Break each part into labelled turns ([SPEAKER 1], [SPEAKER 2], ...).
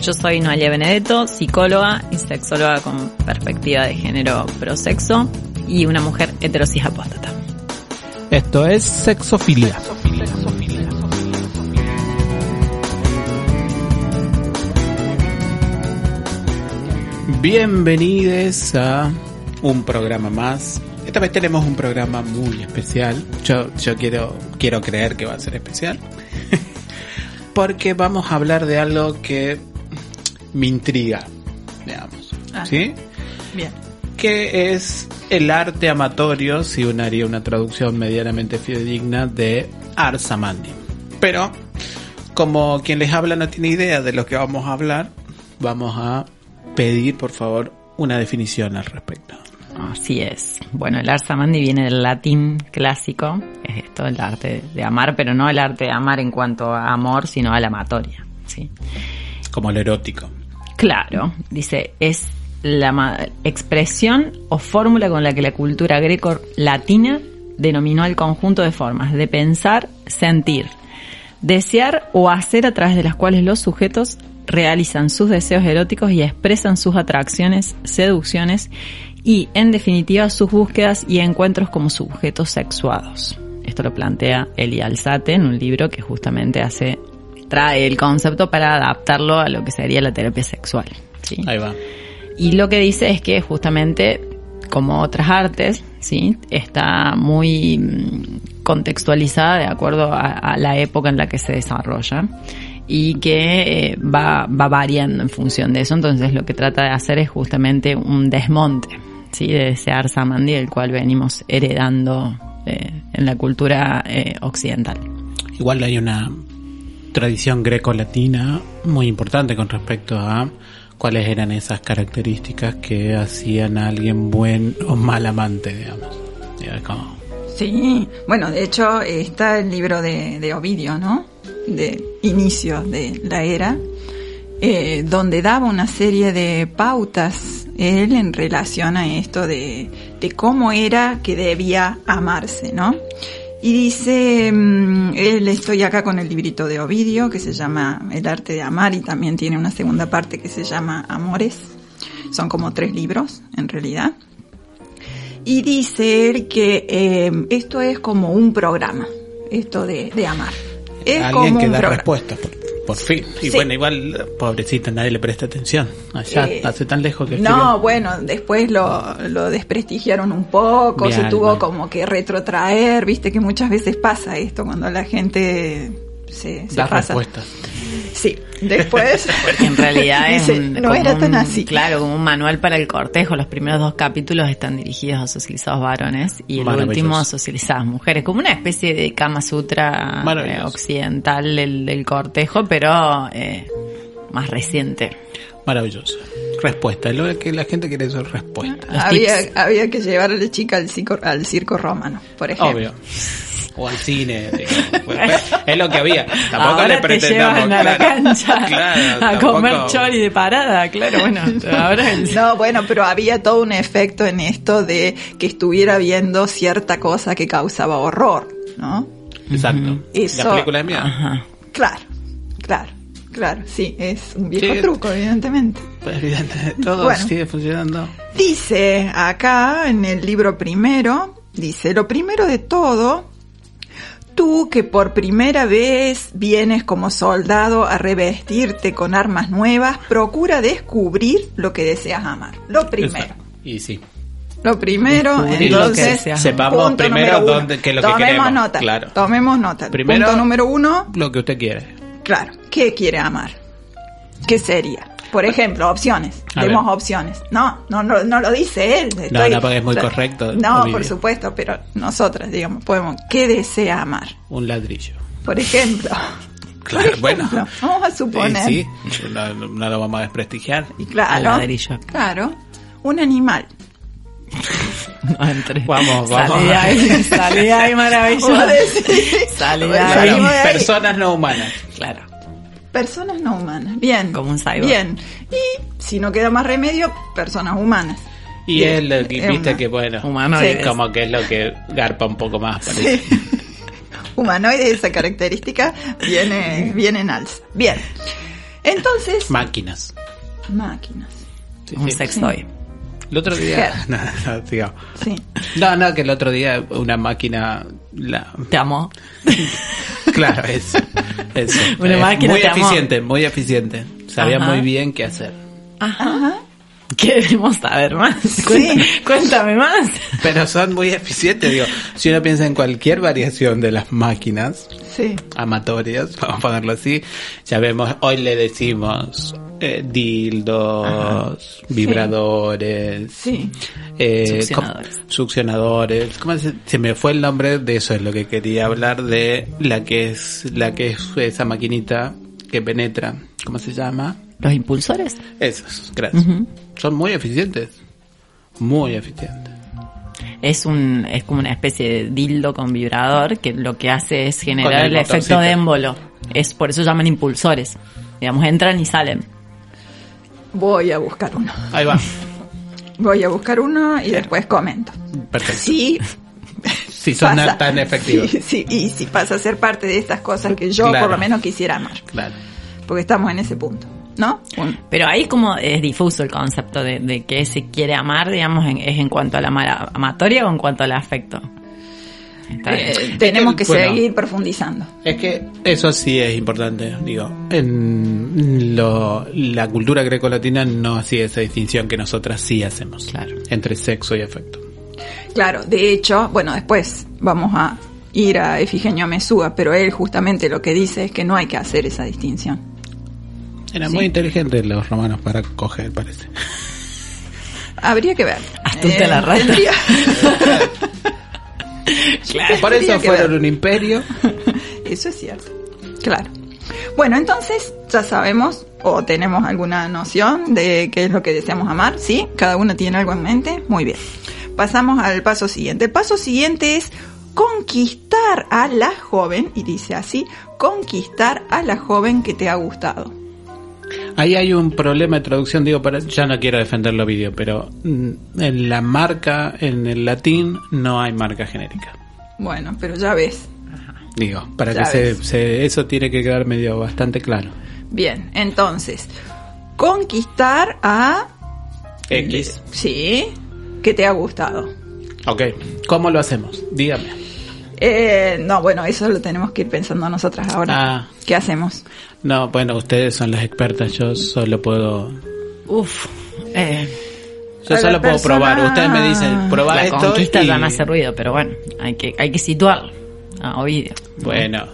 [SPEAKER 1] Yo soy Noelia Benedetto, psicóloga y sexóloga con perspectiva de género prosexo y una mujer heterosis apóstata.
[SPEAKER 2] Esto es Sexofilia. Bienvenidos a un programa más. Esta vez tenemos un programa muy especial. Yo, yo quiero, quiero creer que va a ser especial. Porque vamos a hablar de algo que me intriga, digamos.
[SPEAKER 1] Ah.
[SPEAKER 2] ¿Sí?
[SPEAKER 1] Bien.
[SPEAKER 2] que es el arte amatorio, si uno haría una traducción medianamente fidedigna de Arsamandi. Pero, como quien les habla no tiene idea de lo que vamos a hablar, vamos a pedir, por favor, una definición al respecto.
[SPEAKER 1] Así es. Bueno, el arsamandi viene del latín clásico, es esto, el arte de amar, pero no el arte de amar en cuanto a amor, sino a la amatoria. ¿sí?
[SPEAKER 2] Como lo erótico.
[SPEAKER 1] Claro, dice, es la expresión o fórmula con la que la cultura greco-latina denominó el conjunto de formas de pensar, sentir, desear o hacer a través de las cuales los sujetos realizan sus deseos eróticos y expresan sus atracciones, seducciones y, en definitiva, sus búsquedas y encuentros como sujetos sexuados. Esto lo plantea Eli Alzate en un libro que justamente hace trae el concepto para adaptarlo a lo que sería la terapia sexual. ¿sí?
[SPEAKER 2] Ahí va.
[SPEAKER 1] Y lo que dice es que justamente, como otras artes, ¿sí? está muy mm, contextualizada de acuerdo a, a la época en la que se desarrolla y que eh, va, va variando en función de eso. Entonces lo que trata de hacer es justamente un desmonte ¿sí? de ese Arsamandi del cual venimos heredando eh, en la cultura eh, occidental.
[SPEAKER 2] Igual hay una tradición greco-latina muy importante con respecto a cuáles eran esas características que hacían a alguien buen o mal amante, digamos.
[SPEAKER 3] Sí, bueno, de hecho está el libro de, de Ovidio, ¿no? De inicio de la era, eh, donde daba una serie de pautas él en relación a esto de, de cómo era que debía amarse, ¿no? Y dice, mm, él estoy acá con el librito de Ovidio que se llama El arte de amar y también tiene una segunda parte que se llama Amores. Son como tres libros, en realidad. Y dice él que eh, esto es como un programa, esto de, de amar. Es
[SPEAKER 2] alguien
[SPEAKER 3] como
[SPEAKER 2] que
[SPEAKER 3] un
[SPEAKER 2] da
[SPEAKER 3] programa.
[SPEAKER 2] respuestas, por, por fin. Y
[SPEAKER 3] Sí.
[SPEAKER 2] bueno, igual, pobrecita, nadie le presta atención. Allá,
[SPEAKER 3] Eh,
[SPEAKER 2] hace tan lejos que
[SPEAKER 3] No, bueno, después lo, lo desprestigiaron un poco,
[SPEAKER 2] Mi
[SPEAKER 3] se
[SPEAKER 2] alma.
[SPEAKER 3] tuvo como que retrotraer, viste que muchas veces pasa esto cuando la gente se, se
[SPEAKER 2] da
[SPEAKER 3] pasa.
[SPEAKER 2] respuestas.
[SPEAKER 3] Sí, después...
[SPEAKER 1] Porque en realidad es un-
[SPEAKER 3] no
[SPEAKER 1] como
[SPEAKER 3] era tan
[SPEAKER 1] un-
[SPEAKER 3] así.
[SPEAKER 1] Claro, como un manual para el cortejo. Los primeros dos capítulos están dirigidos a socializados varones y el último a socializadas mujeres. Como una especie de Kama Sutra
[SPEAKER 2] Maravilloso.
[SPEAKER 1] eh, occidental del, del cortejo, pero eh, más reciente.
[SPEAKER 2] Maravilloso. Respuesta. Lo que la gente quiere es respuesta.
[SPEAKER 1] Los
[SPEAKER 3] había, había que llevar a la chica al circo, al circo romano, por ejemplo.
[SPEAKER 2] Obvio. O al cine. digamos. Pues, es lo que había. Tampoco
[SPEAKER 1] ahora
[SPEAKER 2] le
[SPEAKER 1] te
[SPEAKER 2] pretendamos.
[SPEAKER 1] llevan a la cancha
[SPEAKER 2] claro,
[SPEAKER 1] a
[SPEAKER 2] tampoco-
[SPEAKER 1] comer chori de parada, claro, bueno, ahora el-
[SPEAKER 3] No, bueno, pero había todo un efecto en esto de que estuviera viendo cierta cosa que causaba horror, ¿no?
[SPEAKER 2] Exacto.
[SPEAKER 3] Eso-
[SPEAKER 2] La película de miedo.
[SPEAKER 1] Ajá.
[SPEAKER 3] Claro, claro, claro, sí, es un viejo
[SPEAKER 2] Sí.
[SPEAKER 3] truco, evidentemente.
[SPEAKER 2] Pues evidentemente todo
[SPEAKER 3] Bueno.
[SPEAKER 2] sigue funcionando.
[SPEAKER 3] Dice acá en el libro primero, dice, lo primero de todo, tú que por primera vez vienes como soldado a revestirte con armas nuevas, procura descubrir lo que deseas amar. Lo primero.
[SPEAKER 2] Y sí.
[SPEAKER 3] Lo primero,
[SPEAKER 1] Descubrir lo que
[SPEAKER 3] entonces.
[SPEAKER 2] Sepamos primero dónde- qué es lo que
[SPEAKER 3] Tomemos
[SPEAKER 2] queremos,
[SPEAKER 3] nota,
[SPEAKER 2] claro.
[SPEAKER 3] tomemos nota.
[SPEAKER 2] Primero-
[SPEAKER 3] punto número uno,
[SPEAKER 2] Lo que usted quiere.
[SPEAKER 3] claro, ¿qué quiere amar? ¿Qué sería? Por ejemplo, opciones.
[SPEAKER 2] A
[SPEAKER 3] Demos
[SPEAKER 2] ver.
[SPEAKER 3] opciones. No, no, no, no lo dice él. Estoy-
[SPEAKER 2] no, porque es muy correcto,
[SPEAKER 3] No,
[SPEAKER 2] Ovidio.
[SPEAKER 3] por supuesto, pero nosotras, digamos, podemos. ¿Qué desea amar?
[SPEAKER 2] Un ladrillo.
[SPEAKER 3] Por ejemplo.
[SPEAKER 2] Claro,
[SPEAKER 3] por
[SPEAKER 2] bueno.
[SPEAKER 3] ejemplo, Vamos a suponer.
[SPEAKER 2] Sí, sí. No, no lo vamos a desprestigiar.
[SPEAKER 3] Y claro.
[SPEAKER 1] Al ladrillo.
[SPEAKER 3] Claro. Un animal.
[SPEAKER 1] No entré.
[SPEAKER 2] Vamos, vamos.
[SPEAKER 1] Salí de ahí, salí ahí maravilloso. Salí
[SPEAKER 3] Bueno,
[SPEAKER 1] ahí.
[SPEAKER 2] personas no humanas.
[SPEAKER 1] Claro.
[SPEAKER 3] Personas no humanas. Bien.
[SPEAKER 1] Como un cyborg.
[SPEAKER 3] Bien. Y si no queda más remedio, personas humanas.
[SPEAKER 2] Y
[SPEAKER 3] Bien.
[SPEAKER 2] él, eh,
[SPEAKER 3] Es
[SPEAKER 2] viste que bueno,
[SPEAKER 1] Humanoides.
[SPEAKER 2] como que es lo que garpa un poco más, parece.
[SPEAKER 3] Humanoide, esa característica viene, viene en alza. Bien. Entonces,
[SPEAKER 2] Máquinas.
[SPEAKER 3] máquinas.
[SPEAKER 2] Sí,
[SPEAKER 1] Un
[SPEAKER 2] sí.
[SPEAKER 1] sex toy.
[SPEAKER 2] El otro día. No, no.
[SPEAKER 3] Sí.
[SPEAKER 2] no, no, que el otro día una máquina. La,
[SPEAKER 1] Te amo.
[SPEAKER 2] claro, eso. eso.
[SPEAKER 1] Una máquina
[SPEAKER 2] Muy
[SPEAKER 1] amó.
[SPEAKER 2] eficiente, muy eficiente. Sabía
[SPEAKER 1] Ajá.
[SPEAKER 2] muy bien qué hacer.
[SPEAKER 3] Ajá.
[SPEAKER 1] Queremos saber más.
[SPEAKER 3] Sí.
[SPEAKER 1] Cuéntame, más.
[SPEAKER 2] Pero son muy eficientes, digo. Si uno piensa en cualquier variación de las máquinas
[SPEAKER 3] Sí.
[SPEAKER 2] amatorias, vamos a ponerlo así, ya vemos, hoy le decimos eh, dildos, vibradores,
[SPEAKER 3] Sí.
[SPEAKER 2] eh,
[SPEAKER 1] Succionadores.
[SPEAKER 2] succionadores. ¿Cómo se, se me fue el nombre de eso? Es lo que quería hablar de la que es la que es esa maquinita que penetra. ¿Cómo se llama?
[SPEAKER 1] Los impulsores.
[SPEAKER 2] Esos, gracias. Son muy eficientes. Muy eficientes.
[SPEAKER 1] Es un es como una especie de dildo con vibrador que lo que hace es generar
[SPEAKER 2] el
[SPEAKER 1] el, efecto de émbolo. Es por eso llaman impulsores. Digamos, entran y salen.
[SPEAKER 3] Voy a buscar uno.
[SPEAKER 2] Ahí va.
[SPEAKER 3] Voy a buscar uno y después comento.
[SPEAKER 2] Perfecto.
[SPEAKER 3] Sí.
[SPEAKER 2] Si son
[SPEAKER 3] pasa-
[SPEAKER 2] tan efectivos.
[SPEAKER 3] Sí, sí, y si pasa a ser parte de estas cosas que yo
[SPEAKER 2] Claro.
[SPEAKER 3] por lo menos quisiera amar.
[SPEAKER 2] Claro.
[SPEAKER 3] Porque estamos en ese punto. ¿No?
[SPEAKER 1] Pero ahí como es difuso el concepto de, de que se quiere amar, digamos, en- es en cuanto a la amar- amatoria o en cuanto al afecto.
[SPEAKER 3] Eh, tenemos que
[SPEAKER 2] bueno.
[SPEAKER 3] seguir profundizando.
[SPEAKER 2] Es que eso sí es importante, digo. En lo, la cultura grecolatina no hacía esa distinción que nosotras sí hacemos.
[SPEAKER 1] Claro.
[SPEAKER 2] Entre sexo y afecto.
[SPEAKER 3] Claro, de hecho, bueno, después vamos a ir a Efigenio Mesúa, pero él justamente lo que dice es que no hay que hacer esa distinción.
[SPEAKER 2] Eran
[SPEAKER 3] Sí.
[SPEAKER 2] muy inteligentes los romanos para coger, parece.
[SPEAKER 3] Habría que ver.
[SPEAKER 1] Astuta la rata.
[SPEAKER 3] tendría-
[SPEAKER 2] Por eso fueron
[SPEAKER 3] ver.
[SPEAKER 2] un imperio.
[SPEAKER 3] Eso es cierto. Claro. Bueno, entonces ya sabemos o tenemos alguna noción de qué es lo que deseamos amar, ¿sí? Cada uno tiene algo en mente. Muy bien. Pasamos al paso siguiente. El paso siguiente es conquistar a la joven, y dice así, conquistar a la joven que te ha gustado.
[SPEAKER 2] Ahí hay un problema de traducción, digo, para, ya no quiero defender los vídeos, pero mm, en la marca, en el latín, no hay marca genérica.
[SPEAKER 3] Bueno, pero ya ves.
[SPEAKER 2] Digo, para
[SPEAKER 3] Ya
[SPEAKER 2] que se- eso tiene que quedar medio bastante claro.
[SPEAKER 3] Bien, entonces, conquistar a...
[SPEAKER 2] X.
[SPEAKER 3] Sí, que te ha gustado.
[SPEAKER 2] Ok. ¿Cómo lo hacemos? Dígame.
[SPEAKER 3] Eh, no, bueno, eso lo tenemos que ir pensando nosotras ahora.
[SPEAKER 2] Ah.
[SPEAKER 3] ¿Qué hacemos?
[SPEAKER 2] No, bueno, ustedes son las expertas, yo solo puedo...
[SPEAKER 1] Uf. Eh,
[SPEAKER 2] Yo solo puedo
[SPEAKER 3] persona-
[SPEAKER 2] probar. Ustedes me dicen, probá
[SPEAKER 1] la
[SPEAKER 2] esto
[SPEAKER 1] conquista
[SPEAKER 2] y-
[SPEAKER 1] ya me hace ruido, pero bueno, hay que, hay que situarlo. A Ovidio.
[SPEAKER 2] Bueno.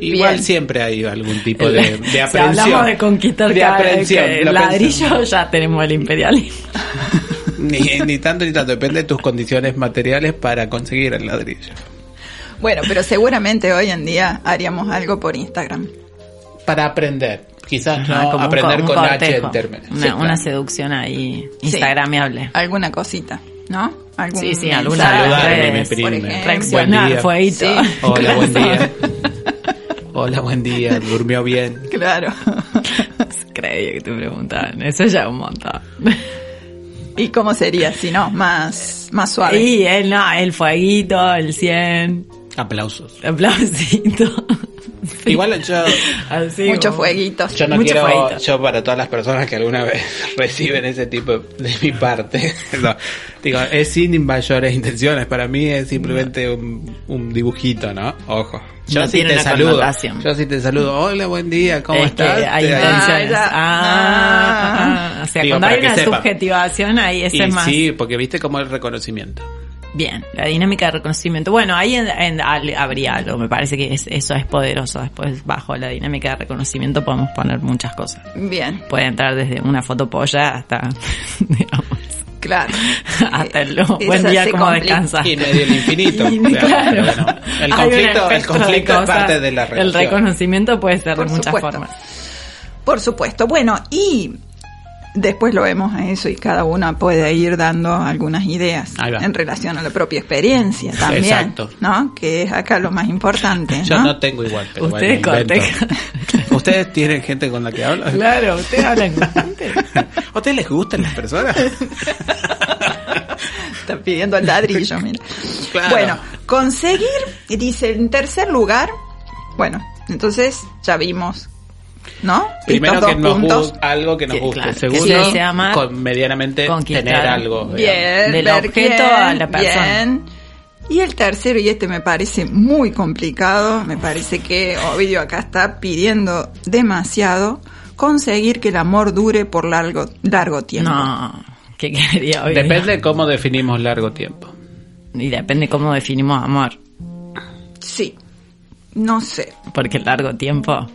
[SPEAKER 2] Igual
[SPEAKER 3] Bien.
[SPEAKER 2] siempre hay algún tipo de, de
[SPEAKER 1] si
[SPEAKER 2] aprehensión.
[SPEAKER 1] hablamos de conquistar
[SPEAKER 2] de
[SPEAKER 1] cada-
[SPEAKER 2] aprehensión.
[SPEAKER 1] que
[SPEAKER 2] lo
[SPEAKER 1] ladrillo,
[SPEAKER 2] pensamos.
[SPEAKER 1] ya tenemos el imperialismo.
[SPEAKER 2] Ni, ni tanto ni tanto. Depende de tus condiciones materiales para conseguir el ladrillo.
[SPEAKER 3] Bueno, pero seguramente hoy en día haríamos algo por Instagram.
[SPEAKER 2] Para aprender. Quizás
[SPEAKER 1] Ajá,
[SPEAKER 2] no
[SPEAKER 1] como
[SPEAKER 2] aprender
[SPEAKER 1] un
[SPEAKER 2] con H en términos.
[SPEAKER 1] Una,
[SPEAKER 2] Sí,
[SPEAKER 1] una
[SPEAKER 2] claro.
[SPEAKER 1] seducción ahí,
[SPEAKER 3] Sí.
[SPEAKER 1] instagramiable.
[SPEAKER 3] Alguna cosita, ¿no? Algún
[SPEAKER 1] Sí, sí, alguna
[SPEAKER 2] Saludarme,
[SPEAKER 1] redes,
[SPEAKER 2] mi
[SPEAKER 3] por
[SPEAKER 2] prima.
[SPEAKER 3] ejemplo.
[SPEAKER 1] Reaccionar,
[SPEAKER 2] Buen día.
[SPEAKER 1] fueguito.
[SPEAKER 3] Sí.
[SPEAKER 2] Hola, buen día. Hola, buen día. Durmió bien.
[SPEAKER 3] Claro.
[SPEAKER 1] Creía que te preguntaban. Eso ya es un montón.
[SPEAKER 3] ¿Y cómo sería si no? Más, más suave.
[SPEAKER 1] Y él no, el fueguito, el 100,
[SPEAKER 2] Aplausos.
[SPEAKER 1] aplausito.
[SPEAKER 2] Igual yo,
[SPEAKER 1] Así
[SPEAKER 3] Muchos
[SPEAKER 1] como-
[SPEAKER 3] fueguitos.
[SPEAKER 2] yo no
[SPEAKER 1] Mucho
[SPEAKER 2] quiero,
[SPEAKER 1] fueguito.
[SPEAKER 2] yo para todas las personas que alguna vez reciben ese tipo de mi parte, no, digo, es sin mayores intenciones, para mí es simplemente un, un dibujito, ¿no? Ojo. Yo
[SPEAKER 1] No
[SPEAKER 2] sí
[SPEAKER 1] tiene
[SPEAKER 2] te saludo. Yo sí te saludo. Hola, buen día, ¿cómo
[SPEAKER 1] Es que
[SPEAKER 2] estás?
[SPEAKER 1] hay
[SPEAKER 2] Te-
[SPEAKER 1] intenciones. Ah, ah, ah. O sea,
[SPEAKER 2] Digo,
[SPEAKER 1] cuando hay una
[SPEAKER 2] sepa.
[SPEAKER 1] subjetivación, ahí ese
[SPEAKER 2] Y
[SPEAKER 1] es más.
[SPEAKER 2] sí, porque viste cómo el reconocimiento.
[SPEAKER 1] Bien, la dinámica de reconocimiento. Bueno, ahí en- en- al- habría algo, me parece que es- eso es poderoso. Después, bajo la dinámica de reconocimiento, podemos poner muchas cosas.
[SPEAKER 3] Bien,
[SPEAKER 1] Puede entrar desde una foto polla hasta, digamos,
[SPEAKER 3] claro.
[SPEAKER 1] hasta el
[SPEAKER 3] Esa
[SPEAKER 1] buen día como
[SPEAKER 3] complica.
[SPEAKER 1] descansa.
[SPEAKER 2] Y medio el infinito.
[SPEAKER 1] Y,
[SPEAKER 2] Claro,
[SPEAKER 1] claro.
[SPEAKER 2] pero bueno, el conflicto, el conflicto es parte de la
[SPEAKER 1] El
[SPEAKER 2] relación.
[SPEAKER 1] reconocimiento puede ser
[SPEAKER 3] Por
[SPEAKER 1] de muchas
[SPEAKER 3] supuesto.
[SPEAKER 1] formas.
[SPEAKER 3] Por supuesto. Bueno, y después lo vemos a eso y cada una puede ir dando algunas ideas en relación a la propia experiencia también,
[SPEAKER 2] Exacto.
[SPEAKER 3] ¿no? Que es acá lo más importante,
[SPEAKER 2] Yo
[SPEAKER 3] ¿no?
[SPEAKER 2] tengo igual, pero
[SPEAKER 1] Ustedes
[SPEAKER 2] bueno. ¿Ustedes tienen gente con la que hablan?
[SPEAKER 1] Claro, ustedes hablan con gente.
[SPEAKER 2] ¿A ustedes les gustan las personas?
[SPEAKER 3] Está pidiendo el ladrillo, mira.
[SPEAKER 2] Claro.
[SPEAKER 3] Bueno, conseguir, dice, en tercer lugar, bueno, entonces ya vimos, ¿no?
[SPEAKER 2] Primero que nos guste algo que nos
[SPEAKER 1] Que,
[SPEAKER 2] guste.
[SPEAKER 1] claro, que
[SPEAKER 2] Segundo,
[SPEAKER 1] se amar,
[SPEAKER 2] con medianamente tener algo.
[SPEAKER 3] Bien,
[SPEAKER 1] Del
[SPEAKER 3] ver
[SPEAKER 1] objeto a la persona.
[SPEAKER 3] bien. Y el tercero, y este me parece muy complicado, me parece que Ovidio acá está pidiendo demasiado, conseguir que el amor dure por largo, largo tiempo.
[SPEAKER 1] No, ¿qué quería hoy?
[SPEAKER 2] Depende de cómo definimos largo tiempo.
[SPEAKER 1] Y depende cómo definimos amor.
[SPEAKER 3] Sí, no sé.
[SPEAKER 1] Porque largo tiempo.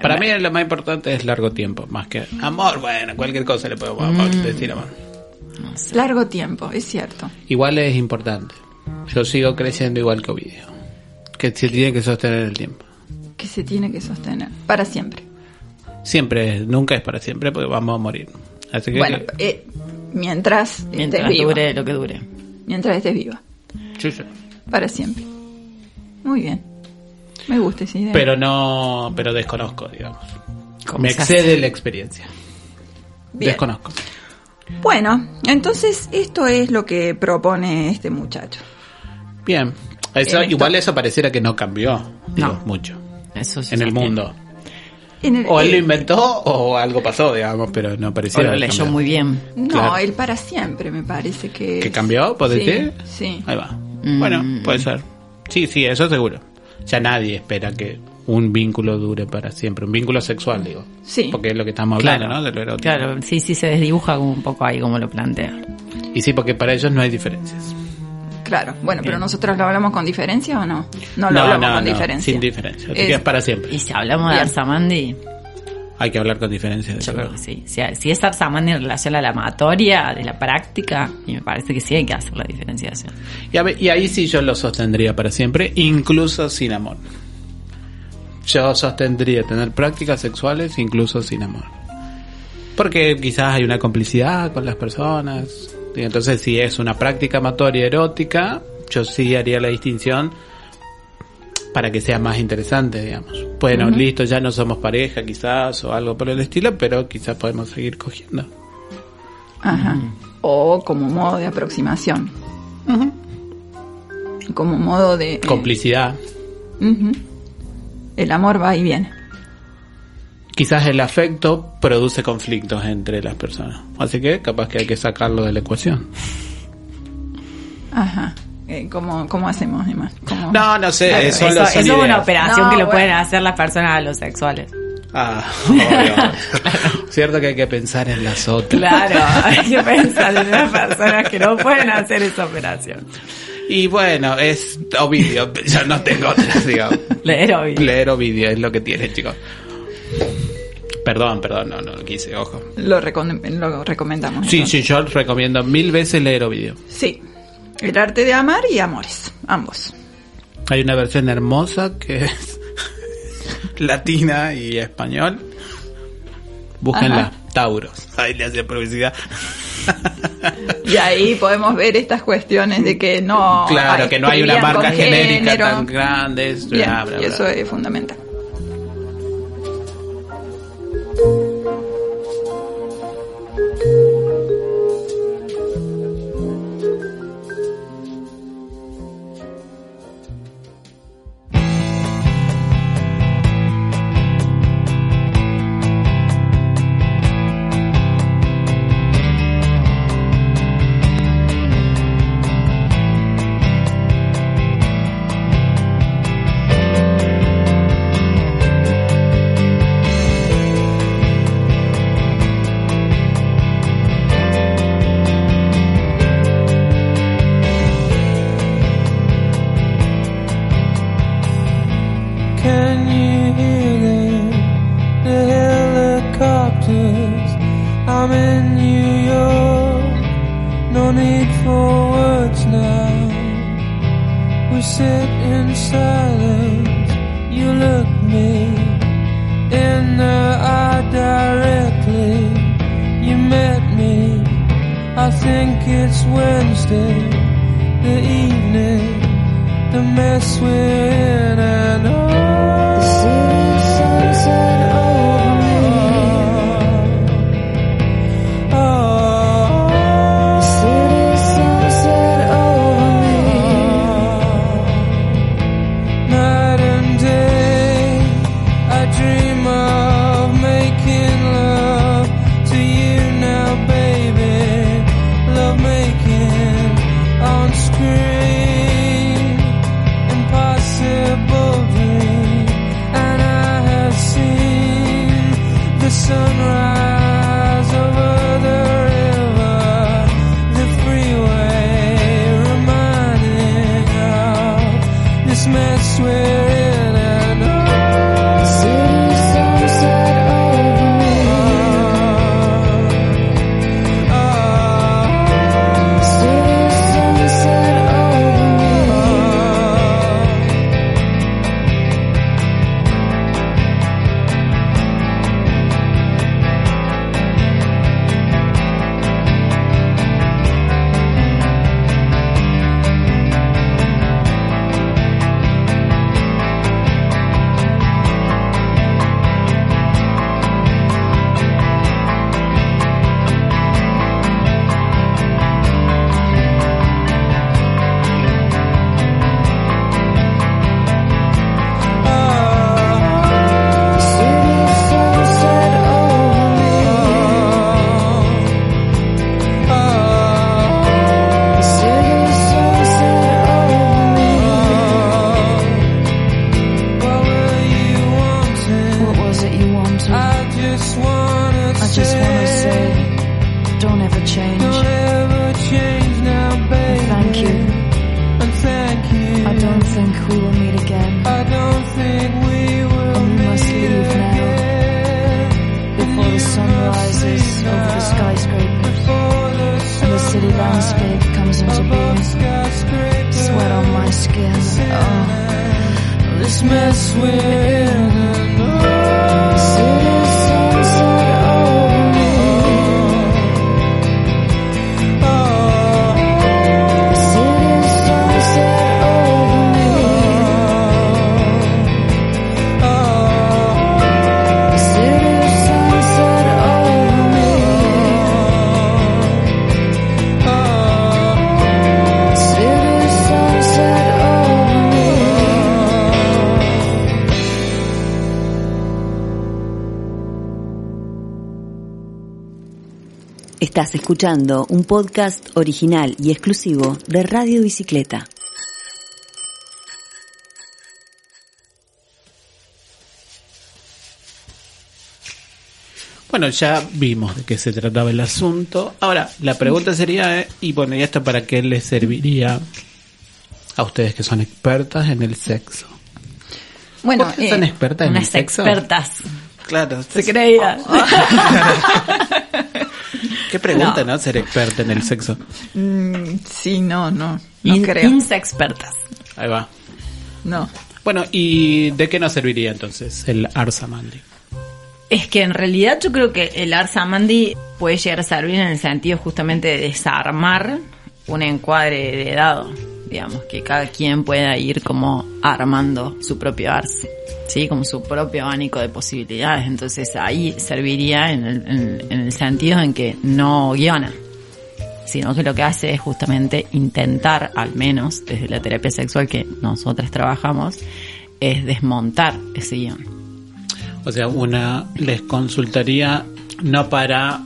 [SPEAKER 2] Para mí lo más importante es largo tiempo, más que amor. Bueno, cualquier cosa le podemos
[SPEAKER 1] Mm.
[SPEAKER 2] decir amor.
[SPEAKER 3] Largo tiempo, es cierto.
[SPEAKER 2] Igual es importante. Yo sigo creciendo igual que Ovidio. Que se tiene que sostener el tiempo.
[SPEAKER 3] Que se tiene que sostener para siempre.
[SPEAKER 2] Siempre, nunca es para siempre porque vamos a morir. Así que,
[SPEAKER 3] Bueno, eh, mientras,
[SPEAKER 1] Mientras
[SPEAKER 3] estés viva.
[SPEAKER 1] dure lo que dure.
[SPEAKER 3] Mientras estés viva.
[SPEAKER 2] Sí, sí.
[SPEAKER 3] Para siempre. Muy bien. Me gusta esa idea.
[SPEAKER 2] pero no, pero desconozco, digamos.
[SPEAKER 1] ¿Cómo
[SPEAKER 2] Me excede la experiencia.
[SPEAKER 3] Bien.
[SPEAKER 2] Desconozco.
[SPEAKER 3] Bueno, entonces esto es lo que propone este muchacho.
[SPEAKER 2] Bien. Eso, igual eso pareciera que no cambió digo,
[SPEAKER 1] No.
[SPEAKER 2] mucho
[SPEAKER 1] Eso sí
[SPEAKER 2] en el mundo.
[SPEAKER 3] En el-
[SPEAKER 2] O él lo inventó o algo pasó, digamos, pero no
[SPEAKER 1] O
[SPEAKER 2] pareciera
[SPEAKER 1] lo leyó muy bien.
[SPEAKER 3] No,
[SPEAKER 2] Claro.
[SPEAKER 3] el para siempre me parece que...
[SPEAKER 2] ¿Que
[SPEAKER 3] es-
[SPEAKER 2] cambió? ¿Puede
[SPEAKER 3] sí,
[SPEAKER 2] ser?
[SPEAKER 3] Sí.
[SPEAKER 2] Ahí va.
[SPEAKER 1] Mm.
[SPEAKER 2] Bueno, puede ser. Sí, sí, eso seguro. Ya nadie espera que un vínculo dure para siempre. Un vínculo sexual, digo.
[SPEAKER 3] Sí.
[SPEAKER 2] Porque es lo que estamos hablando,
[SPEAKER 1] Claro.
[SPEAKER 2] ¿no? De lo erótico.
[SPEAKER 1] Claro, sí, sí se desdibuja como un poco ahí como lo plantea.
[SPEAKER 2] Y sí, porque para ellos no hay diferencias.
[SPEAKER 3] Claro. Bueno, pero nosotros lo hablamos con diferencia o no? No lo hablamos con diferencia.
[SPEAKER 2] Sin diferencia. Así
[SPEAKER 3] Es-
[SPEAKER 2] que es para siempre.
[SPEAKER 1] Y si hablamos de. Arsamandi,
[SPEAKER 2] Hay que hablar con diferencia. de
[SPEAKER 1] yo creo que sí. Si, si es Arsamandi en relación a la amatoria, de la práctica, y me parece que sí hay que hacer la diferenciación.
[SPEAKER 2] Y, a ver- y ahí sí yo lo sostendría para siempre, incluso sin amor. Yo sostendría tener prácticas sexuales incluso sin amor. Porque quizás hay una complicidad con las personas. Y entonces si es una práctica amatoria erótica, yo sí haría la distinción para que sea más interesante, digamos. Bueno, listo, ya no somos pareja quizás o algo por el estilo, pero quizás podemos seguir cogiendo.
[SPEAKER 3] Ajá. O como modo de aproximación. Como modo de...
[SPEAKER 2] Complicidad.
[SPEAKER 3] Ujú. El amor va y viene.
[SPEAKER 2] quizás el afecto produce conflictos entre las personas. Así que capaz que hay que sacarlo de la ecuación.
[SPEAKER 3] Ajá. Eh, ¿cómo, ¿Cómo hacemos? ¿Cómo-
[SPEAKER 2] No, no sé,
[SPEAKER 1] Claro, eso, es una operación
[SPEAKER 3] No,
[SPEAKER 1] que lo
[SPEAKER 3] bueno.
[SPEAKER 1] pueden hacer las personas a los sexuales.
[SPEAKER 2] Ah, obvio. Cierto que hay que pensar en las otras.
[SPEAKER 1] Claro, hay que pensar en las personas que no pueden hacer esa operación.
[SPEAKER 2] Y bueno, es Ovidio, yo no tengo otras, digamos.
[SPEAKER 1] Leer hoy.
[SPEAKER 2] Leer Ovidio es lo que tiene, chicos. Perdón, perdón, no, no lo quise, ojo.
[SPEAKER 3] Lo, recom- lo recomendamos.
[SPEAKER 2] Sí,
[SPEAKER 3] entonces.
[SPEAKER 2] sí, yo recomiendo mil veces leer Ovidio.
[SPEAKER 3] Sí. El arte de amar y amores. Ambos.
[SPEAKER 2] Hay una versión hermosa que es latina y español. Búsquenla,
[SPEAKER 3] Ajá.
[SPEAKER 2] Tauros. Ahí le hace publicidad.
[SPEAKER 3] Y ahí podemos ver estas cuestiones de que no.
[SPEAKER 2] claro, que no hay una marca genérica
[SPEAKER 3] género.
[SPEAKER 2] tan grande. es-
[SPEAKER 3] Bien,
[SPEAKER 2] bla, bla,
[SPEAKER 3] y
[SPEAKER 2] bla.
[SPEAKER 3] eso es fundamental.
[SPEAKER 4] Estás escuchando un podcast original y exclusivo de Radio Bicicleta.
[SPEAKER 2] Bueno, ya vimos de qué se trataba el asunto. Ahora, la pregunta sería, eh, y bueno, ¿y esto para qué les serviría a ustedes que son expertas en el sexo?
[SPEAKER 3] Bueno,
[SPEAKER 2] ¿Vos que son
[SPEAKER 3] eh,
[SPEAKER 2] expertas en el
[SPEAKER 1] Unas
[SPEAKER 2] sexo?
[SPEAKER 1] expertas.
[SPEAKER 2] Claro.
[SPEAKER 1] Se creía.
[SPEAKER 2] ¿Qué pregunta, no. Ser experta en el sexo.
[SPEAKER 3] mm, sí, no, no, no
[SPEAKER 1] In-
[SPEAKER 3] creo.
[SPEAKER 1] Insexpertas.
[SPEAKER 2] Ahí va.
[SPEAKER 3] No.
[SPEAKER 2] Bueno, ¿y de qué nos serviría entonces el Arsamandi?
[SPEAKER 1] Es que en realidad yo creo que el Arsamandi puede llegar a servir en el sentido justamente de desarmar un encuadre de dado, digamos, que cada quien pueda ir como armando su propio ars, ¿sí? Como su propio abanico de posibilidades. Entonces ahí serviría en el, en- en el sentido en que no guiona, sino que lo que hace es justamente intentar, al menos desde la terapia sexual que nosotras trabajamos, es desmontar ese guion.
[SPEAKER 2] O sea, una les consultaría no para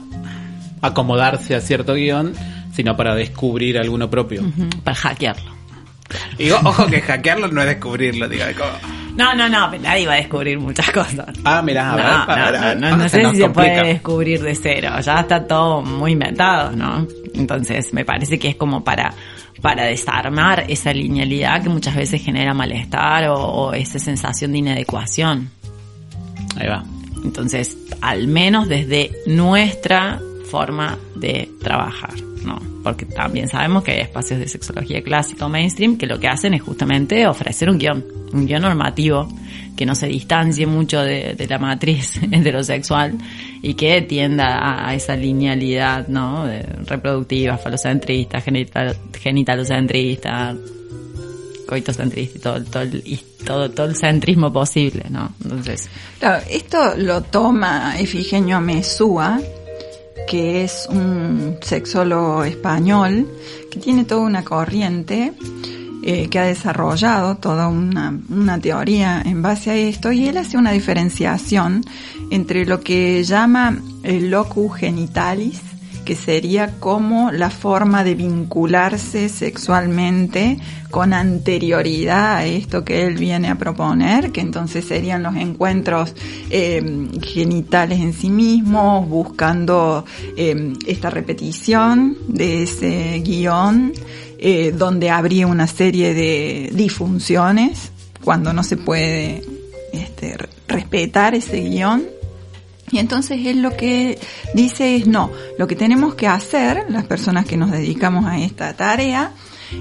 [SPEAKER 2] acomodarse a cierto guion, sino para descubrir alguno propio.
[SPEAKER 1] Para hackearlo.
[SPEAKER 2] Y ojo que hackearlo no es descubrirlo, diga. como-
[SPEAKER 1] No, no, no, pero nadie va a descubrir muchas cosas.
[SPEAKER 2] Ah, mirá, a ver,
[SPEAKER 1] No,
[SPEAKER 2] a ver,
[SPEAKER 1] no,
[SPEAKER 2] a
[SPEAKER 1] no,
[SPEAKER 2] ver.
[SPEAKER 1] no, no
[SPEAKER 2] se
[SPEAKER 1] sé si se puede descubrir de cero, ya está todo muy inventado, ¿no? Entonces me parece que es como para, para desarmar esa linealidad que muchas veces genera malestar o, o esa sensación de inadecuación.
[SPEAKER 2] Ahí va.
[SPEAKER 1] Entonces, al menos desde nuestra forma de trabajar, ¿no? Porque también sabemos que hay espacios de sexología clásica mainstream que lo que hacen es justamente ofrecer un guion, un guion normativo que no se distancie mucho de, la matriz heterosexual y que tienda a, esa linealidad, ¿no? De reproductiva, falocentrista, genital, genitalocentrista, coitocentrista y todo, todo, el, todo, todo el centrismo posible, ¿no? Entonces,
[SPEAKER 3] Claro, esto lo toma Efigenio Mesúa, que es un sexólogo español que tiene toda una corriente eh, que ha desarrollado toda una, una teoría en base a esto y él hace una diferenciación entre lo que llama el genitalis, que sería como la forma de vincularse sexualmente con anterioridad a esto que él viene a proponer, que entonces serían los encuentros eh, genitales en sí mismos, buscando eh, esta repetición de ese guion, eh, donde habría una serie de disfunciones cuando no se puede este, re- respetar ese guion. Y entonces él lo que dice es no, lo que tenemos que hacer, las personas que nos dedicamos a esta tarea,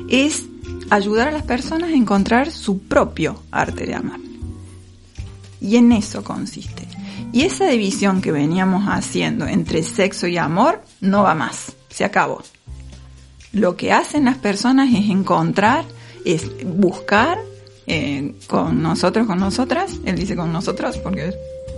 [SPEAKER 3] es ayudar a las personas a encontrar su propio arte de amar. Y en eso consiste. Y esa división que veníamos haciendo entre sexo y amor no va más, se acabó. Lo que hacen las personas es encontrar, es buscar eh, con nosotros, con nosotras, él dice con nosotros porque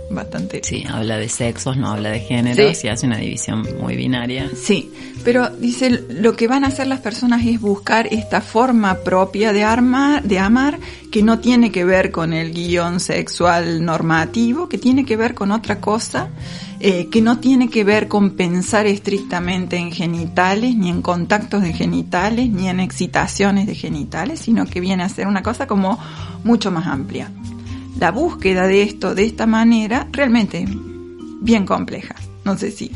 [SPEAKER 3] bastante
[SPEAKER 1] sí, habla de sexos, no habla de géneros
[SPEAKER 3] Sí.
[SPEAKER 1] y hace una división muy binaria.
[SPEAKER 3] Sí, pero dice, lo que van a hacer las personas es buscar esta forma propia de, arma, de amar que no tiene que ver con el guion sexual normativo, que tiene que ver con otra cosa, eh, que no tiene que ver con pensar estrictamente en genitales, ni en contactos de genitales, ni en excitaciones de genitales, sino que viene a ser una cosa como mucho más amplia. La búsqueda de esto de esta manera realmente bien compleja. No sé si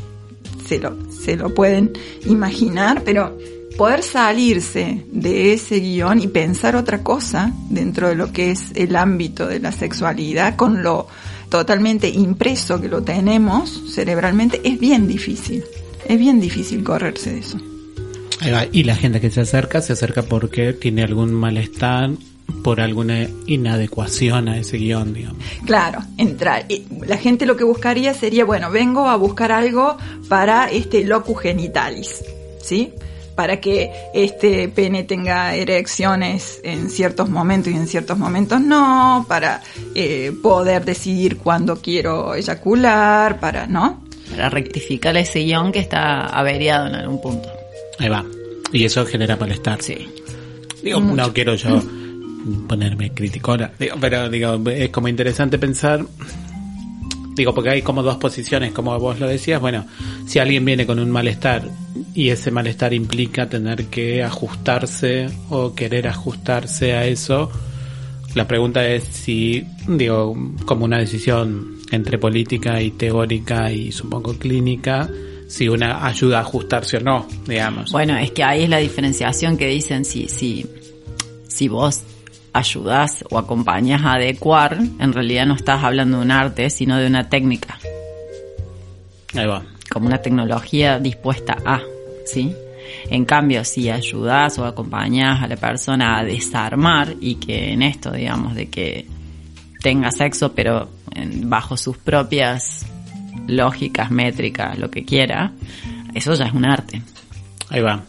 [SPEAKER 3] se lo, se lo pueden imaginar, pero poder salirse de ese guion y pensar otra cosa dentro de lo que es el ámbito de la sexualidad con lo totalmente impreso que lo tenemos cerebralmente es bien difícil. Es bien difícil correrse de eso.
[SPEAKER 2] Y la gente que se acerca, se acerca porque tiene algún malestar, por alguna inadecuación a ese guion, digamos.
[SPEAKER 3] Claro, entrar. y La gente lo que buscaría sería, bueno, vengo a buscar algo para este locus genitalis, ¿sí? Para que este pene tenga erecciones en ciertos momentos y en ciertos momentos no, para eh, poder decidir cuándo quiero eyacular, para, ¿no?
[SPEAKER 1] Para rectificar ese guion que está averiado en algún punto.
[SPEAKER 2] Ahí va. Y eso genera malestar.
[SPEAKER 1] Sí.
[SPEAKER 2] Digo, no quiero yo ponerme criticona, digo, pero digo, es como interesante pensar, digo, porque hay como dos posiciones, como vos lo decías, bueno, si alguien viene con un malestar y ese malestar implica tener que ajustarse o querer ajustarse a eso, la pregunta es si, digo, como una decisión entre política y teórica y supongo clínica, si una ayuda a ajustarse o no, digamos.
[SPEAKER 1] Bueno, es que ahí es la diferenciación que dicen si, si, si vos ayudás o acompañás a adecuar, en realidad no estás hablando de un arte, sino de una técnica,
[SPEAKER 2] Ahí va.
[SPEAKER 1] como una tecnología dispuesta a, ¿sí? En cambio, si ayudás o acompañás a la persona a desarmar y que en esto, digamos, de que tenga sexo, pero bajo sus propias lógicas, métricas, lo que quiera, eso ya es un arte.
[SPEAKER 2] Ahí va.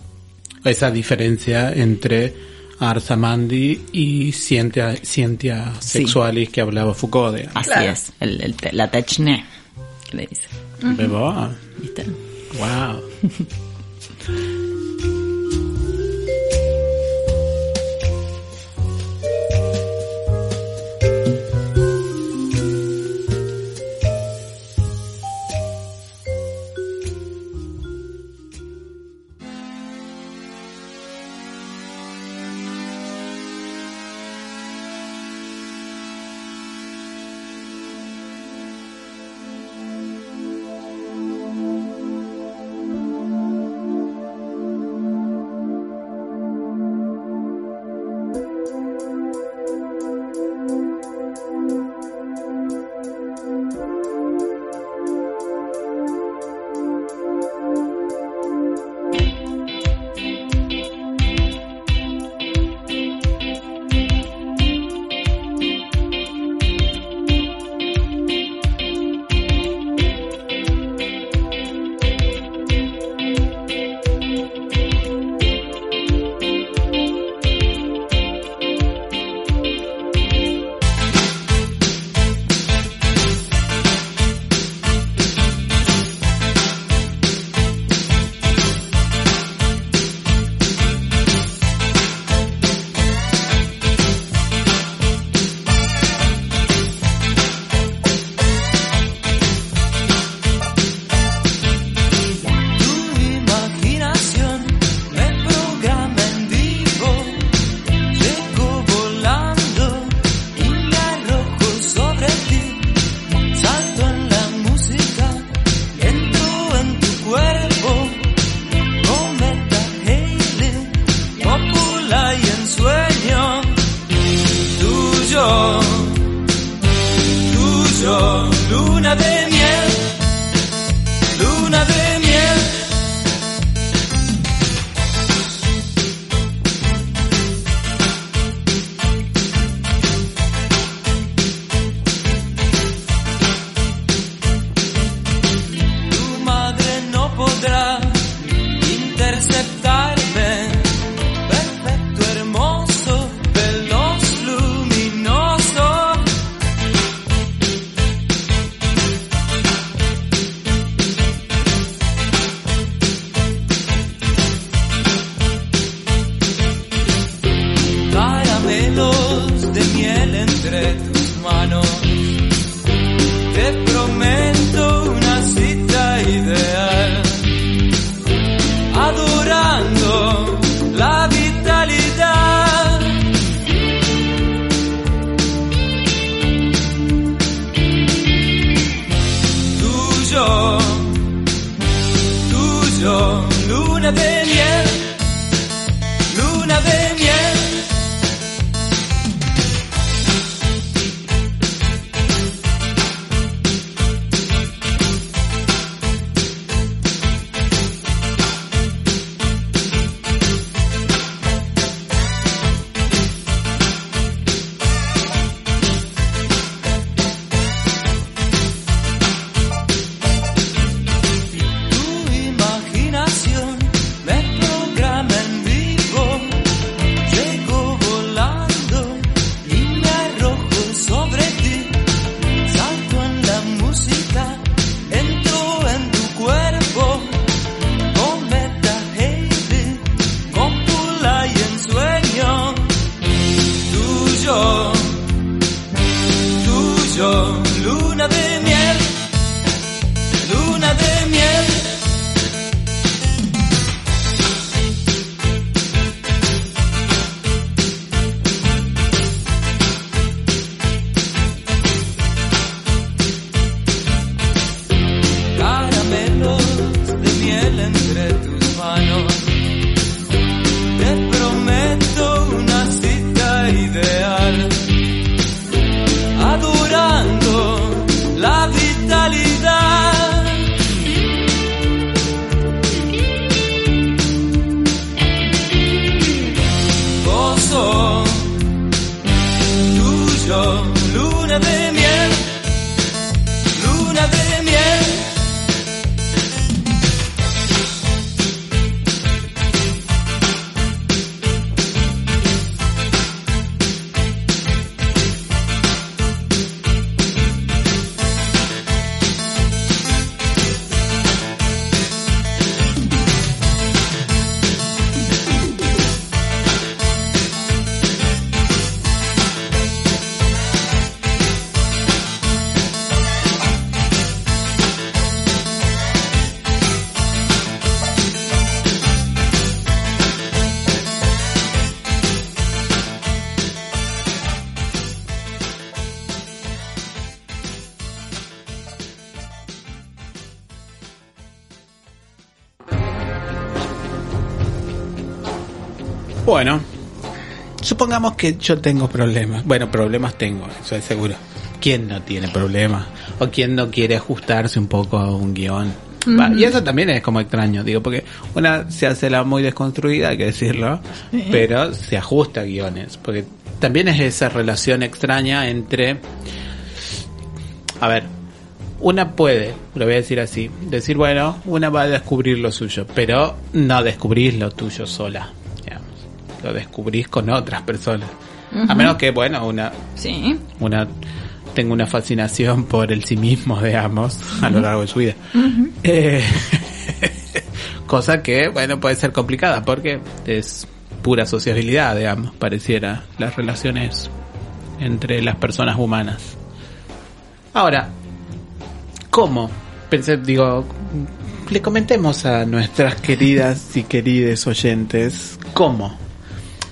[SPEAKER 2] Esa diferencia entre Arsamandi y Scientia, Scientia
[SPEAKER 1] Sí.
[SPEAKER 2] Sexualis que hablaba Foucault. digamos.
[SPEAKER 1] Así
[SPEAKER 3] Claro.
[SPEAKER 1] es, el, el te- la techne, que le dice.
[SPEAKER 2] Bebo.
[SPEAKER 1] ¿Viste?
[SPEAKER 2] Wow.
[SPEAKER 5] luna de
[SPEAKER 2] que yo tengo problemas. Bueno, problemas tengo, eso es seguro. ¿Quién no tiene problemas? ¿O quién no quiere ajustarse un poco a un guion? Va, Y eso también es como extraño, digo, porque una se hace la muy desconstruida, hay que decirlo, pero se ajusta a guiones, porque también es esa relación extraña entre... A ver, una puede, lo voy a decir así, decir, bueno, una va a descubrir lo suyo, pero no descubrís lo tuyo sola. Lo descubrís con otras personas. A menos que, bueno, una,
[SPEAKER 3] Sí.
[SPEAKER 2] una tenga una fascinación por el sí mismo, digamos, a lo largo de su vida. Eh, cosa que, bueno, puede ser complicada porque es pura sociabilidad, digamos, pareciera las relaciones entre las personas humanas. Ahora, ¿cómo? Pensé, digo, le comentemos a nuestras queridas y queridos oyentes, ¿cómo?